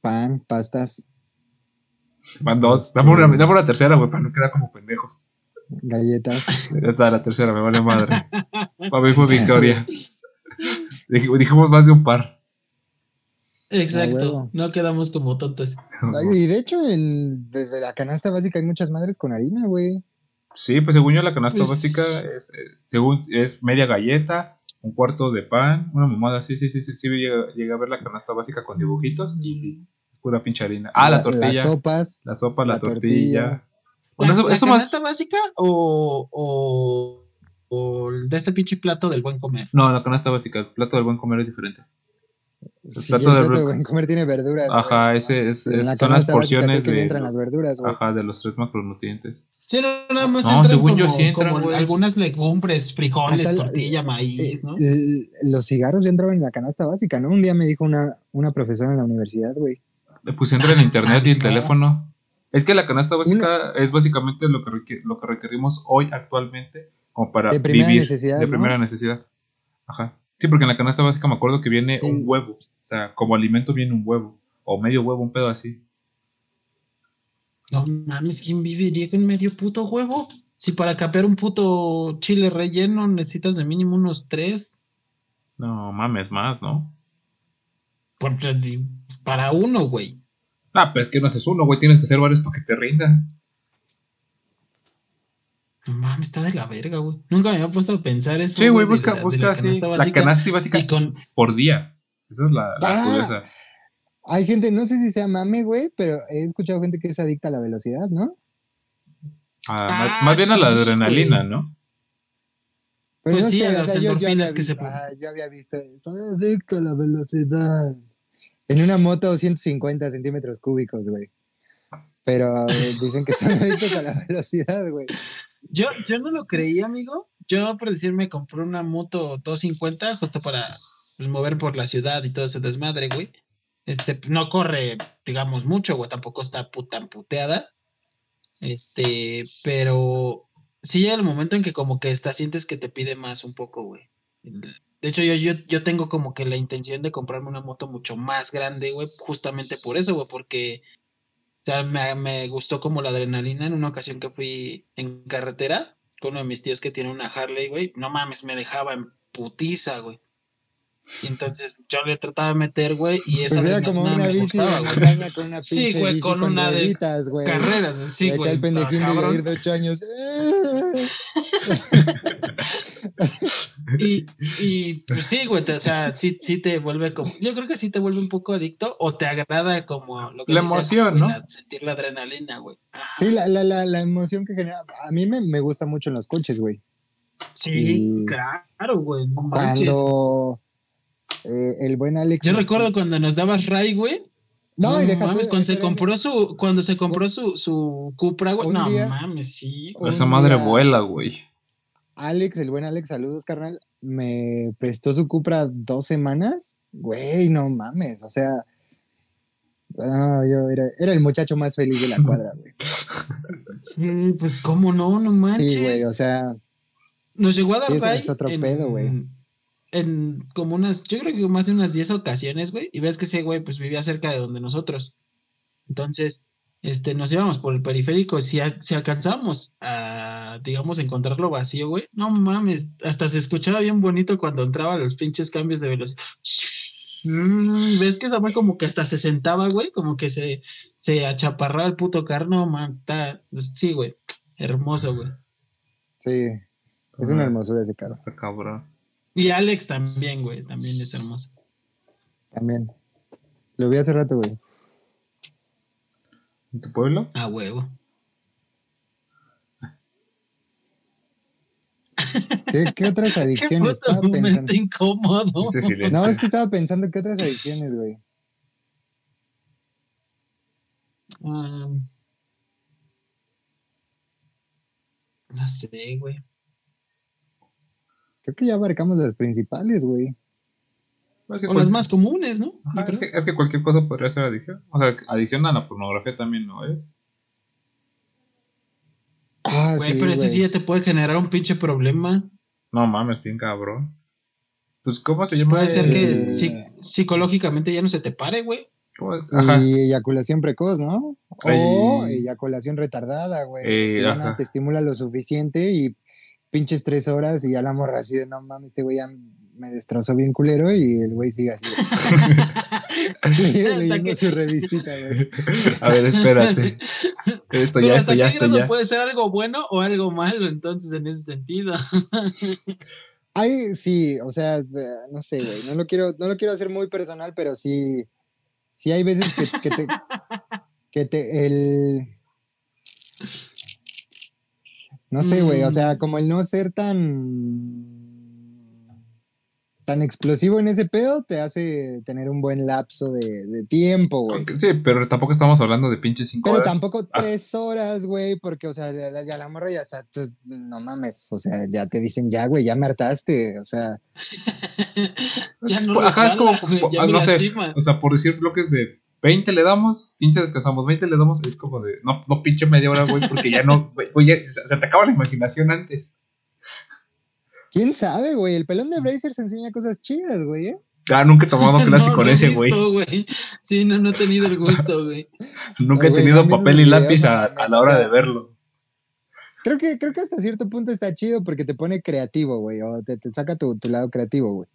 Speaker 3: Pan, pastas,
Speaker 2: Van dos.
Speaker 3: Este-
Speaker 2: Dame una, dame una tercera, güey, para no quedar como pendejos.
Speaker 3: galletas. <laughs>
Speaker 2: Ya está, la tercera, me vale madre. Para mí fue victoria. <laughs> Dij- Dijimos más de un par.
Speaker 1: Exacto.
Speaker 3: huevo.
Speaker 1: No quedamos como tontos.
Speaker 3: Ay, y de hecho, de- de la canasta básica hay muchas madres con harina, güey.
Speaker 2: Sí, pues según yo la canasta
Speaker 1: Pues-
Speaker 2: básica es, según, es media galleta, un cuarto de pan, una mamada, sí, sí, sí, sí, sí, llegué, llegué a ver la canasta básica con dibujitos y sí, es pura pinche harina. Ah, la, tortilla,
Speaker 3: Las sopas.
Speaker 2: la sopa, la,
Speaker 3: la
Speaker 2: tortilla.
Speaker 3: tortilla.
Speaker 2: Bueno,
Speaker 1: ¿La,
Speaker 2: eso,
Speaker 1: la
Speaker 2: eso más,
Speaker 1: canasta básica o, o, o el de este pinche plato del buen comer?
Speaker 2: no, la canasta básica, el plato del buen comer es diferente.
Speaker 3: Sí,
Speaker 2: plato
Speaker 3: el
Speaker 2: de
Speaker 3: plato de buen comer tiene verduras.
Speaker 2: Ajá, ese es,
Speaker 3: En
Speaker 2: es-
Speaker 3: la
Speaker 2: son las porciones de,
Speaker 3: entran las verduras, güey.
Speaker 2: ajá, de los tres macronutrientes.
Speaker 1: Sí, no, nada más
Speaker 2: No,
Speaker 1: entran
Speaker 2: según
Speaker 1: como,
Speaker 2: yo sí entran,
Speaker 1: como algunas legumbres, frijoles,
Speaker 3: Hasta
Speaker 1: tortilla,
Speaker 3: Eh,
Speaker 1: maíz, ¿no?
Speaker 3: el- los cigarros ya entraban en la canasta básica, ¿no? Un día me dijo una, una profesora en la universidad, güey.
Speaker 2: Pues entra el internet y el
Speaker 1: no.
Speaker 2: teléfono. Es que la canasta básica es básicamente lo que, lo que requerimos hoy actualmente como para
Speaker 3: De primera
Speaker 2: vivir
Speaker 3: necesidad,
Speaker 2: de
Speaker 3: ¿no?
Speaker 2: primera necesidad. Ajá. Sí, porque en la canasta básica me acuerdo que viene
Speaker 3: Sí.
Speaker 2: un huevo. O sea, como alimento viene un huevo. O medio huevo, un pedo así.
Speaker 1: No mames, ¿quién viviría con medio puto huevo? Si para capear un puto chile relleno necesitas de mínimo unos tres,
Speaker 2: No mames, más, ¿no?
Speaker 1: para uno, güey.
Speaker 2: Ah, pero es que no haces uno, güey. Tienes que hacer varios para que te rinda.
Speaker 1: No mames, está de la verga, güey. Nunca me había puesto a pensar eso.
Speaker 2: Sí, güey,
Speaker 1: de
Speaker 2: busca,
Speaker 1: la-
Speaker 2: busca
Speaker 1: la
Speaker 2: así.
Speaker 1: canasta
Speaker 2: La canasta básica
Speaker 1: Y con,
Speaker 2: por día. Esa es la, la
Speaker 3: Ah. Hay gente, no sé si sea mame, güey, pero he escuchado gente que es adicta a la velocidad, ¿no?
Speaker 2: Ah,
Speaker 1: Ah,
Speaker 2: más, más bien a la adrenalina,
Speaker 1: güey.
Speaker 2: ¿no?
Speaker 3: Pues,
Speaker 1: Pues
Speaker 3: no
Speaker 1: sí,
Speaker 3: sé,
Speaker 1: a
Speaker 3: o
Speaker 1: las
Speaker 3: sea, yo, yo había
Speaker 1: endorfinas que se
Speaker 3: visto,
Speaker 1: ponen.
Speaker 3: ah, yo había visto, soy adicto a la velocidad. En una moto 150 centímetros cúbicos, güey. Pero eh, dicen que son <laughs> adictos a la velocidad, güey.
Speaker 1: Yo, yo no lo creí, amigo. Yo, por decirme, compré una moto 250 justo para pues, mover por la ciudad y todo ese desmadre, güey. Este, no corre, digamos, mucho, güey. Tampoco está tan puteada. Este, pero sí llega el momento en que como que hasta sientes que te pide más un poco, güey. De hecho, yo, yo, yo tengo como que la intención de comprarme una moto mucho más grande, güey, justamente por eso, güey, porque, o sea, me, me gustó como la adrenalina en una ocasión que fui en carretera con uno de mis tíos que tiene una Harley, güey, no mames, me dejaba en putiza, güey. Y entonces yo le trataba de meter, güey, y esa
Speaker 3: Pues era como una
Speaker 1: me
Speaker 3: bici
Speaker 1: gustaba, güey.
Speaker 3: con una
Speaker 1: Sí, güey,
Speaker 3: bici
Speaker 1: con una de
Speaker 3: güey.
Speaker 1: Carreras, sí, güey.
Speaker 3: el pendejín de ir de 8 años. <laughs> <laughs>
Speaker 1: Y, y pues sí, güey, te- o sea, sí, sí te vuelve como, yo creo que sí te vuelve un poco adicto o te agrada como lo que
Speaker 2: La
Speaker 1: dices,
Speaker 2: emoción,
Speaker 1: güey,
Speaker 2: ¿no?
Speaker 1: la- sentir la adrenalina, güey. Ajá.
Speaker 3: Sí, la, la, la, la emoción que genera. A mí me, me gusta mucho en los coches, güey.
Speaker 1: Sí,
Speaker 3: Y-
Speaker 1: claro, güey, no.
Speaker 3: Cuando eh, el buen Alex.
Speaker 1: Yo recuerdo cuando nos dabas ray, güey.
Speaker 3: No, y deja
Speaker 1: mames,
Speaker 3: tú,
Speaker 1: cuando se compró su, cuando se compró su, su Cupra, güey. No
Speaker 3: día-
Speaker 1: mames, sí.
Speaker 2: Esa madre vuela, güey.
Speaker 3: Alex, el buen Alex, saludos, carnal. Me prestó su Cupra dos semanas. Güey, no mames. O sea. No, yo era, era el muchacho más feliz de la <laughs> cuadra, güey.
Speaker 1: Sí, pues cómo no, no manches.
Speaker 3: Sí, güey, o sea.
Speaker 1: Nos llegó a dar
Speaker 3: Sí, es otro
Speaker 1: en-
Speaker 3: pedo, güey.
Speaker 1: En como unas, yo creo que más de unas 10 ocasiones, güey. Y ves que ese güey, pues vivía cerca de donde nosotros. Entonces, este, nos íbamos por el periférico. Si, a- si alcanzábamos a, digamos, encontrarlo vacío, güey. No mames, hasta se escuchaba bien bonito cuando entraba los pinches cambios de velocidad. Mm, ¿Ves que esa güey como que hasta se sentaba, güey? Como que se, se achaparraba el puto carro. No, man, está, sí, güey. Hermoso, güey.
Speaker 3: Sí, es una hermosura ese carro.
Speaker 2: Está cabrón.
Speaker 1: Y Alex también, güey, también es hermoso.
Speaker 3: También. Lo vi hace rato, güey.
Speaker 2: ¿En tu pueblo?
Speaker 1: A huevo.
Speaker 3: ¿Qué, qué otras <laughs>
Speaker 1: Qué
Speaker 3: adicciones?
Speaker 1: puto
Speaker 3: Estaba pensando.
Speaker 1: incómodo.
Speaker 2: Silencio.
Speaker 3: No, es que estaba pensando qué otras adicciones, güey.
Speaker 1: Um, no sé, güey.
Speaker 3: Creo que ya abarcamos las principales, güey.
Speaker 2: Es que
Speaker 1: O las más comunes, ¿no?
Speaker 2: Ajá, es, que, es que cualquier cosa podría ser adicción. O sea, adicción a la pornografía también no es.
Speaker 3: Ah,
Speaker 1: Güey,
Speaker 3: sí,
Speaker 1: pero eso sí ya te puede generar un pinche problema.
Speaker 2: No mames, bien cabrón. Pues, ¿cómo se llama?
Speaker 1: Puede ser que
Speaker 3: Eh.
Speaker 1: psi- psicológicamente ya no se te pare, güey.
Speaker 2: Ajá.
Speaker 3: Y eyaculación precoz, ¿no? O eyaculación retardada, güey.
Speaker 2: Eh,
Speaker 3: que ya no te estimula lo suficiente y pinches tres horas y ya la morra así de no mames, este güey ya me destrozó bien culero y el güey sigue así. <laughs> Leyendo
Speaker 1: que-
Speaker 3: su revistita, güey.
Speaker 2: A ver, espérate. <laughs> Esto ya, esto ya, esto ya.
Speaker 1: puede ser algo bueno o algo malo, entonces, en ese sentido. <laughs>
Speaker 3: Ay, sí, o sea, eh, no sé, güey. No lo quiero, no lo quiero hacer muy personal, pero sí, sí hay veces que, que te, que te, el, no sé, güey, o sea,
Speaker 1: Mm.
Speaker 3: como el no ser tan, tan explosivo en ese pedo te hace tener un buen lapso de, de tiempo, güey.
Speaker 2: Sí, pero tampoco estamos hablando de pinches cinco
Speaker 3: Pero
Speaker 2: horas.
Speaker 3: tampoco
Speaker 2: Ah.
Speaker 3: tres horas, güey, porque, o sea, ya, ya la morra ya está, pues, no mames, o sea, ya te dicen, ya, güey, ya me hartaste, o sea, <laughs>
Speaker 1: ya no
Speaker 2: Ajá, es como,
Speaker 1: ya
Speaker 2: no sé,
Speaker 1: lastimas.
Speaker 2: o sea, por decir bloques de 20 le damos, 15 descansamos, 20 le damos, es como de, no, no pinche media hora, güey, porque ya no, <laughs> güey, ya, se, se te acaba la imaginación antes.
Speaker 3: Quién sabe, güey, el pelón de Bracer se enseña cosas chidas, güey, ¿eh?
Speaker 2: Ah, nunca he tomado <laughs> clase
Speaker 1: No,
Speaker 2: con
Speaker 1: no
Speaker 2: ese, güey.
Speaker 1: Sí, no, no he tenido el gusto, güey. <laughs>
Speaker 2: Nunca he
Speaker 3: güey,
Speaker 2: tenido papel y lápiz a, la
Speaker 3: o
Speaker 2: hora
Speaker 3: sea,
Speaker 2: de verlo.
Speaker 3: Creo que, creo que hasta cierto punto está chido porque te pone creativo, güey, o te, te saca tu, tu lado creativo, güey.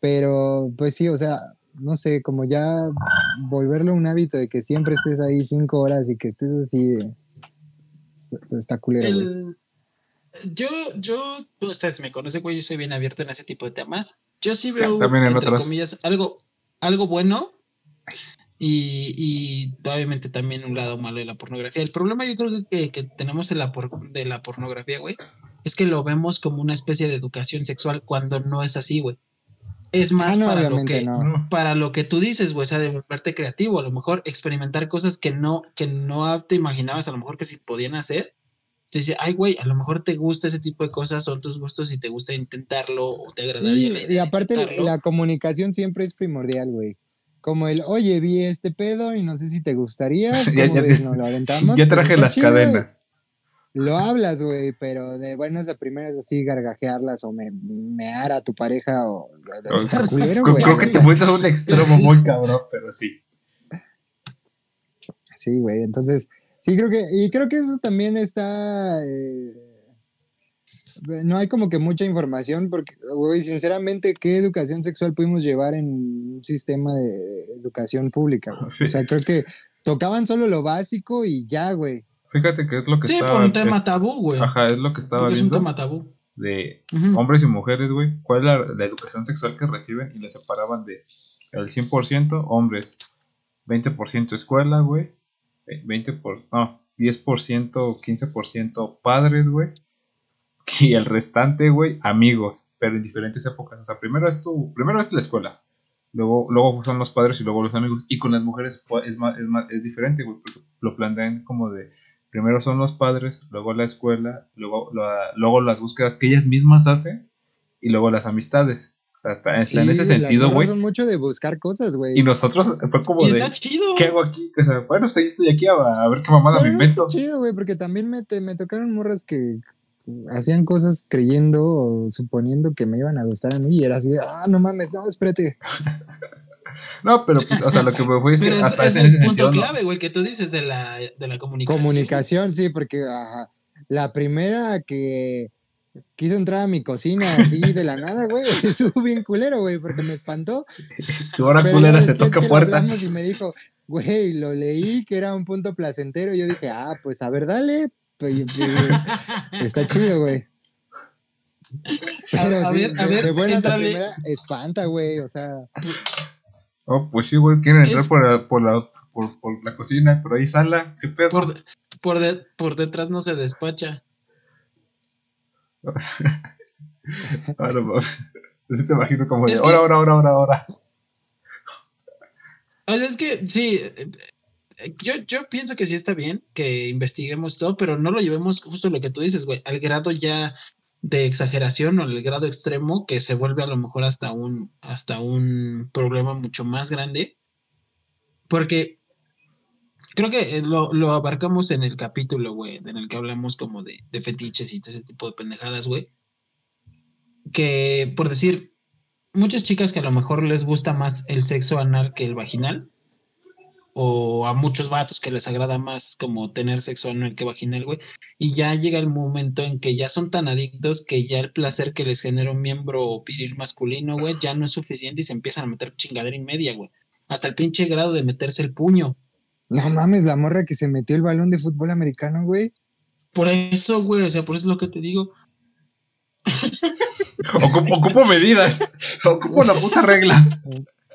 Speaker 3: Pero, pues sí, o sea, no sé, como ya volverlo un hábito de que siempre estés ahí cinco horas y que estés así, de- está culero, güey.
Speaker 1: Yo, yo, ustedes me conocen, güey, yo soy bien abierto en ese tipo de temas. Yo sí veo,
Speaker 2: También en
Speaker 1: entre comillas, algo, algo bueno y, y obviamente también un lado malo de la pornografía. El problema yo creo que, que tenemos de la, por- de la pornografía, güey, es que lo vemos como una especie de educación sexual cuando no es así, güey. Es más
Speaker 3: Ah, no,
Speaker 1: para lo que,
Speaker 3: no.
Speaker 1: Para lo que tú dices, güey, o sea, de volverte creativo, a lo mejor experimentar cosas que no, que no te imaginabas, a lo mejor que sí podían hacer. Te dice, ay, güey, a lo mejor te gusta ese tipo de cosas, son tus gustos y te gusta intentarlo o te agradaría.
Speaker 3: Y, aparte,
Speaker 1: intentarlo.
Speaker 3: la comunicación siempre es primordial, güey. Como el, oye, vi este pedo y no sé si te gustaría. <laughs> ¿Cómo
Speaker 2: Ya- ya
Speaker 3: ves?
Speaker 2: te-
Speaker 3: ¿Nos lo <laughs> aventamos?
Speaker 2: Ya
Speaker 3: Pues
Speaker 2: traje las
Speaker 3: chido,
Speaker 2: cadenas.
Speaker 3: Lo hablas, güey, pero de buenas a primeras así gargajearlas o me, mear a tu pareja o <laughs> culero,
Speaker 2: Creo,
Speaker 3: güey.
Speaker 2: creo que te a un extremo muy cabrón, pero sí.
Speaker 3: Sí, güey. Entonces, sí creo que, y creo que eso también está, eh, no hay como que mucha información porque, güey, sinceramente, ¿qué educación sexual pudimos llevar en un sistema de educación pública? güey? O sea, creo que tocaban solo lo básico y ya, güey.
Speaker 2: Fíjate que es lo que
Speaker 1: Sí,
Speaker 2: estaba.
Speaker 1: por un tema
Speaker 2: es-
Speaker 1: tabú, güey.
Speaker 2: Ajá, es lo que estaba
Speaker 1: Porque es un
Speaker 2: viendo
Speaker 1: tema tabú.
Speaker 2: de hombres y mujeres, güey. ¿Cuál es la, la educación sexual que reciben? Y la separaban de el 100% hombres, 20% escuela, güey. Eh, 20 por, no, 10% o 15% padres, güey. Y el restante, güey, amigos, pero en diferentes épocas. O sea, primero es tu, primero es la escuela. Luego, luego son los padres y luego los amigos. Y con las mujeres es, más, es, más, es diferente, güey, lo plantean como de primero son los padres, luego la escuela, luego, la- luego las búsquedas que ellas mismas hacen y luego las amistades. Sea, está, está en
Speaker 3: Sí,
Speaker 2: ese
Speaker 3: las
Speaker 2: sentido, güey.
Speaker 3: son mucho de buscar cosas, güey.
Speaker 2: Y nosotros fue como
Speaker 1: Y
Speaker 2: de,
Speaker 1: está chido.
Speaker 2: ¿qué hago aquí? O sea, bueno, estoy, estoy aquí a, a ver qué mamada
Speaker 3: Pero
Speaker 2: me
Speaker 3: no está
Speaker 2: invento.
Speaker 3: chido, güey, porque también me, te- me tocaron morras que hacían cosas creyendo o suponiendo que me iban a gustar a mí y era así de, ah, no mames, no, espérate.
Speaker 2: No, pero, pues, o sea, lo que me fue es que
Speaker 1: Pero es,
Speaker 2: hasta
Speaker 1: es
Speaker 2: ese- en ese
Speaker 1: el punto
Speaker 2: sentido, no.
Speaker 1: clave, güey, que tú dices de la, de la comunicación.
Speaker 3: Comunicación, sí, porque ajá, la primera que quiso entrar a mi cocina así de la nada, güey, <laughs> estuvo bien culero, güey, porque me espantó.
Speaker 2: Tu hora
Speaker 3: Pero
Speaker 2: culera se toca puerta.
Speaker 3: Y me dijo, güey, lo leí que era un punto placentero. y Yo dije, ah, pues a ver, dale. <laughs> Está chido, güey. Pero
Speaker 1: A
Speaker 3: sí,
Speaker 1: ver, a
Speaker 3: de-
Speaker 1: ver,
Speaker 3: de buenas a primera, espanta, güey. O sea,
Speaker 2: Oh, pues sí, güey, quieren entrar
Speaker 1: Es-
Speaker 2: por, la, por, la, por, por la cocina, pero ahí sala, ¿qué pedo?
Speaker 1: Por, de- por, de- por detrás no se despacha. <laughs>
Speaker 2: Ahora, <laughs> te imagino como de, ahora, ahora, ahora, ahora.
Speaker 1: O sea, es que sí, eh, yo, yo pienso que sí está bien que investiguemos todo, pero no lo llevemos justo lo que tú dices, güey, al grado ya de exageración o al grado extremo que se vuelve a lo mejor hasta un, hasta un problema mucho más grande. Porque creo que eh, lo, lo abarcamos en el capítulo, güey, en el que hablamos como de, de fetiches y de ese tipo de pendejadas, güey. Que, por decir, muchas chicas que a lo mejor les gusta más el sexo anal que el vaginal, o a muchos vatos que les agrada más como tener sexo anal que vaginal, güey, y ya llega el momento en que ya son tan adictos que ya el placer que les genera un miembro viril masculino, güey, ya no es suficiente y se empiezan a meter chingadera y media, güey. Hasta el pinche grado de meterse el puño.
Speaker 3: No mames, la morra que se metió el balón de fútbol americano, güey.
Speaker 1: Por eso, güey, o sea, por eso es lo que te digo.
Speaker 2: Ocupo, ocupo medidas. Ocupo la puta regla.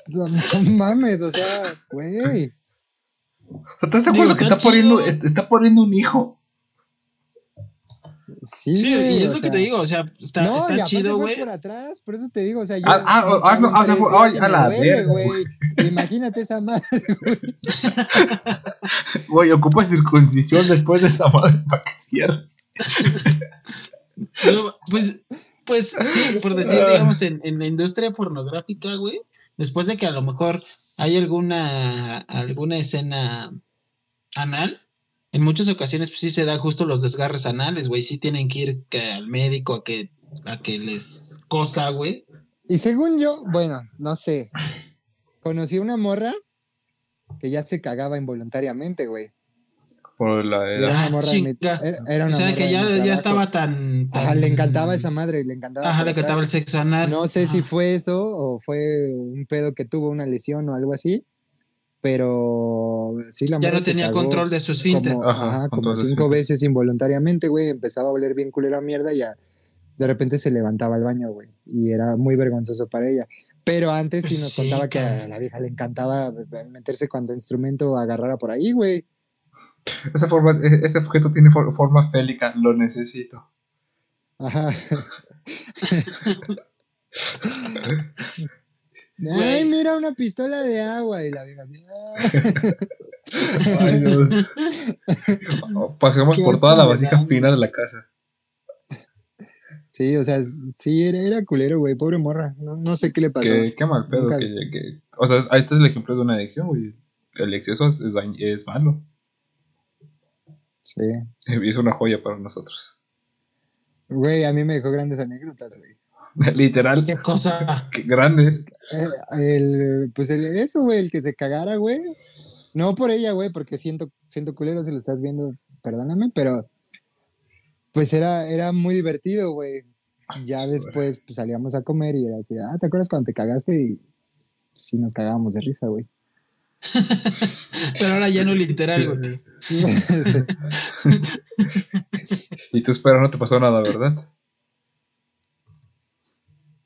Speaker 3: No, no mames, o sea, güey.
Speaker 2: O sea, ¿estás de acuerdo que
Speaker 1: está
Speaker 2: poniendo, está poniendo un hijo?
Speaker 3: Sí,
Speaker 1: Sí,
Speaker 3: güey,
Speaker 1: y es lo que te digo, o sea, está,
Speaker 3: no,
Speaker 1: chido, güey.
Speaker 3: por atrás, por eso te digo, o sea, yo.
Speaker 2: Ah, ah, ah, no,
Speaker 3: días
Speaker 2: a la verga,
Speaker 3: güey. Imagínate esa madre.
Speaker 2: Güey, ocupa circuncisión después de esa madre para que cierre.
Speaker 1: Pero, pues, pues sí, por decir, digamos, en, en la industria pornográfica, güey, después de que a lo mejor hay alguna, alguna escena anal, en muchas ocasiones pues sí se da justo los desgarres anales, güey, sí tienen que ir que al médico a que, a que les cosa, güey.
Speaker 3: Y según yo, bueno, no sé. Conocí una morra que ya se cagaba involuntariamente, güey.
Speaker 2: Por la
Speaker 3: Y Era
Speaker 2: edad.
Speaker 3: una
Speaker 1: Ah,
Speaker 3: morra de mi-
Speaker 1: chinga.
Speaker 3: era, era
Speaker 1: O sea
Speaker 3: morra
Speaker 1: que ya, estaba tan,
Speaker 3: Ajá, le encantaba esa madre, le encantaba.
Speaker 1: Ajá, le encantaba el sexo anal.
Speaker 3: No sé si fue eso o fue un pedo que tuvo una lesión o algo así, pero sí, la
Speaker 1: Ya no tenía
Speaker 3: cagó
Speaker 1: control de su esfínter.
Speaker 3: Como,
Speaker 2: Ajá,
Speaker 3: ajá, como cinco veces involuntariamente, güey. Empezaba a oler bien culero a mierda y ya de repente se levantaba al baño, güey. Y era muy vergonzoso para ella. Pero antes sí nos
Speaker 1: Sí,
Speaker 3: contaba que a la vieja le encantaba meterse cuando instrumento agarrara por ahí, güey.
Speaker 2: Esa forma, e- ese objeto tiene for- forma félica, lo necesito.
Speaker 3: Ajá. <laughs> <laughs> Ay, mira una pistola de agua y la vieja.
Speaker 2: Ay, Dios. Pasemos
Speaker 3: Qué
Speaker 2: por toda la vasija fina de la casa.
Speaker 3: Sí, o sea, sí, era, era culero, güey. Pobre morra. No, no sé qué le pasó.
Speaker 2: Qué, qué mal pedo que,
Speaker 3: es-
Speaker 2: que- O sea, ahí está el ejemplo de una adicción, güey. El exceso es, es, es malo.
Speaker 3: Sí. <laughs>
Speaker 2: Es una joya para nosotros.
Speaker 3: Güey, a mí me dejó grandes anécdotas, güey. <laughs>
Speaker 2: Literal,
Speaker 1: Qué cosa.
Speaker 2: qué grandes.
Speaker 3: Eh, el, pues el, eso, güey, el que se cagara, güey. No por ella, güey, porque siento, siento culero si lo estás viendo, perdóname, pero pues era, era muy divertido, güey. Ya después pues, salíamos a comer y era así, ah, ¿te acuerdas cuando te cagaste? Y sí nos cagábamos de risa, güey. <laughs>
Speaker 1: Pero ahora ya no literal, güey.
Speaker 3: Sí. <laughs>
Speaker 2: Y tú espera, no te pasó nada, ¿verdad?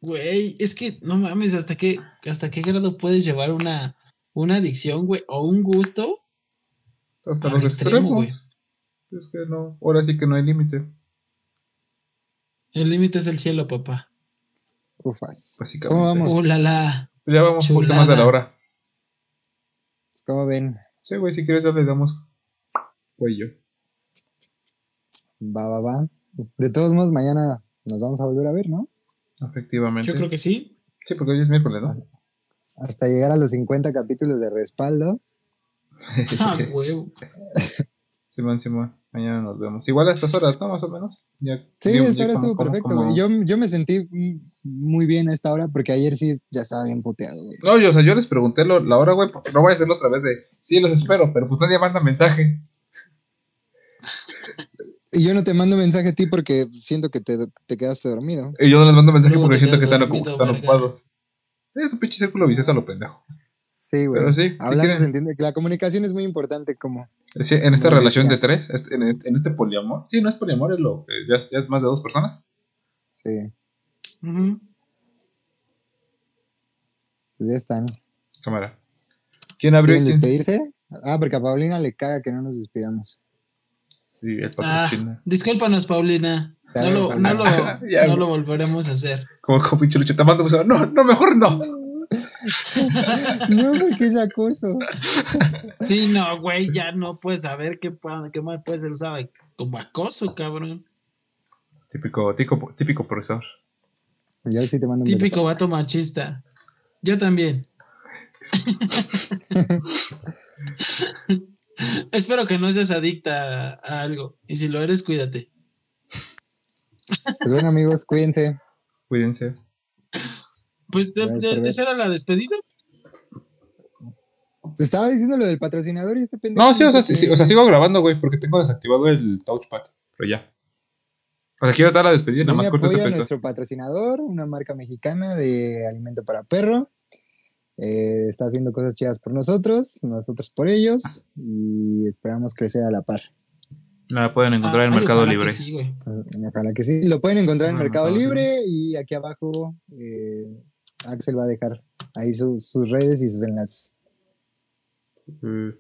Speaker 1: Güey, es que no mames, hasta qué, hasta qué grado puedes llevar una, una adicción, güey, o un gusto.
Speaker 2: Hasta los
Speaker 1: extremo,
Speaker 2: extremos. Es que no, ahora sí que no hay límite,
Speaker 1: El límite es el cielo, papá.
Speaker 3: Ufas.
Speaker 2: básicamente.
Speaker 3: ¿Cómo vamos?
Speaker 1: Uh, la, la.
Speaker 2: Ya vamos un poquito más de la hora.
Speaker 3: Pues, ¿Cómo ven?
Speaker 2: Sí, güey, si quieres ya le damos cuello.
Speaker 3: Va, va, va. De todos modos, mañana nos vamos a volver a ver, ¿no?
Speaker 2: Efectivamente.
Speaker 1: Yo creo que sí.
Speaker 2: Sí, porque hoy es miércoles, ¿no?
Speaker 3: Hasta llegar a los 50 capítulos de respaldo. <laughs>
Speaker 1: Ah, huevo.
Speaker 2: Simón, Simón, mañana nos vemos. Igual a estas horas, ¿no? Más o menos. Ya,
Speaker 3: Sí,
Speaker 2: ya
Speaker 3: esta hora estuvo perfecto,
Speaker 2: como-
Speaker 3: güey. Yo, yo me sentí muy bien a esta hora porque ayer sí ya estaba bien puteado, güey.
Speaker 2: No, yo, o sea, yo les pregunté lo- la hora, güey, porque no voy a hacerlo otra vez de, sí, los espero, pero pues nadie manda mensaje.
Speaker 3: Y yo no te mando mensaje a ti porque siento que te, te quedaste dormido.
Speaker 2: Y yo no les mando mensaje porque siento que están,
Speaker 1: dormido,
Speaker 2: ocupados. Es un pinche círculo vicioso a lo pendejo.
Speaker 3: Sí, güey.
Speaker 2: Pero sí, si
Speaker 3: Hablando
Speaker 2: quieren-
Speaker 3: se entiende que la comunicación es muy importante como...
Speaker 2: Sí, en esta relación
Speaker 3: decía.
Speaker 2: de tres, este- en, este, en este poliamor, sí, no es poliamor, es lo, ya, es, ya es más de dos personas.
Speaker 3: Sí, pues ya están.
Speaker 2: Cámara. ¿Quién abrió?
Speaker 3: ¿Quieren
Speaker 2: quién-
Speaker 3: despedirse? Ah, porque a Paulina le caga que no nos despidamos.
Speaker 2: El
Speaker 1: Ah, discúlpanos, Paulina. No lo, no, lo, <laughs>
Speaker 2: Ya,
Speaker 1: no lo volveremos a hacer.
Speaker 2: Como, como pinche lucho, te mando. No, no, mejor no. <laughs>
Speaker 3: No, porque es acoso.
Speaker 1: Sí, no, güey, ya no puedes saber qué, más puede ser usado como acoso, cabrón.
Speaker 2: Típico, típico, típico profesor.
Speaker 3: Yo sí te mando un beso.
Speaker 1: Típico vato machista. Yo también. <laughs> <laughs> Espero que no seas adicta a, algo. Y si lo eres, cuídate.
Speaker 3: Pues bueno, amigos, cuídense.
Speaker 2: Cuídense.
Speaker 1: Pues de- esa era la despedida.
Speaker 3: Te estaba diciendo lo del patrocinador y este pendejo.
Speaker 2: No, sí, o sea, sí, o sea, sigo grabando, güey, porque tengo desactivado el touchpad. Pero ya. O sea, quiero dar la despedida, nada más corto este
Speaker 3: apoyo a
Speaker 2: peso.
Speaker 3: nuestro patrocinador, una marca mexicana de alimento para perro. Eh, está haciendo cosas chidas por nosotros, nosotros por ellos y esperamos crecer a la par.
Speaker 2: La pueden encontrar en
Speaker 1: Ay,
Speaker 2: Mercado
Speaker 1: ojalá que
Speaker 2: Libre.
Speaker 1: sí, güey.
Speaker 3: Ojalá que sí. Lo pueden encontrar en
Speaker 2: Ah, Mercado
Speaker 3: Libre y aquí abajo eh, Axel va a dejar ahí su- sus redes y sus enlaces.
Speaker 2: Eh,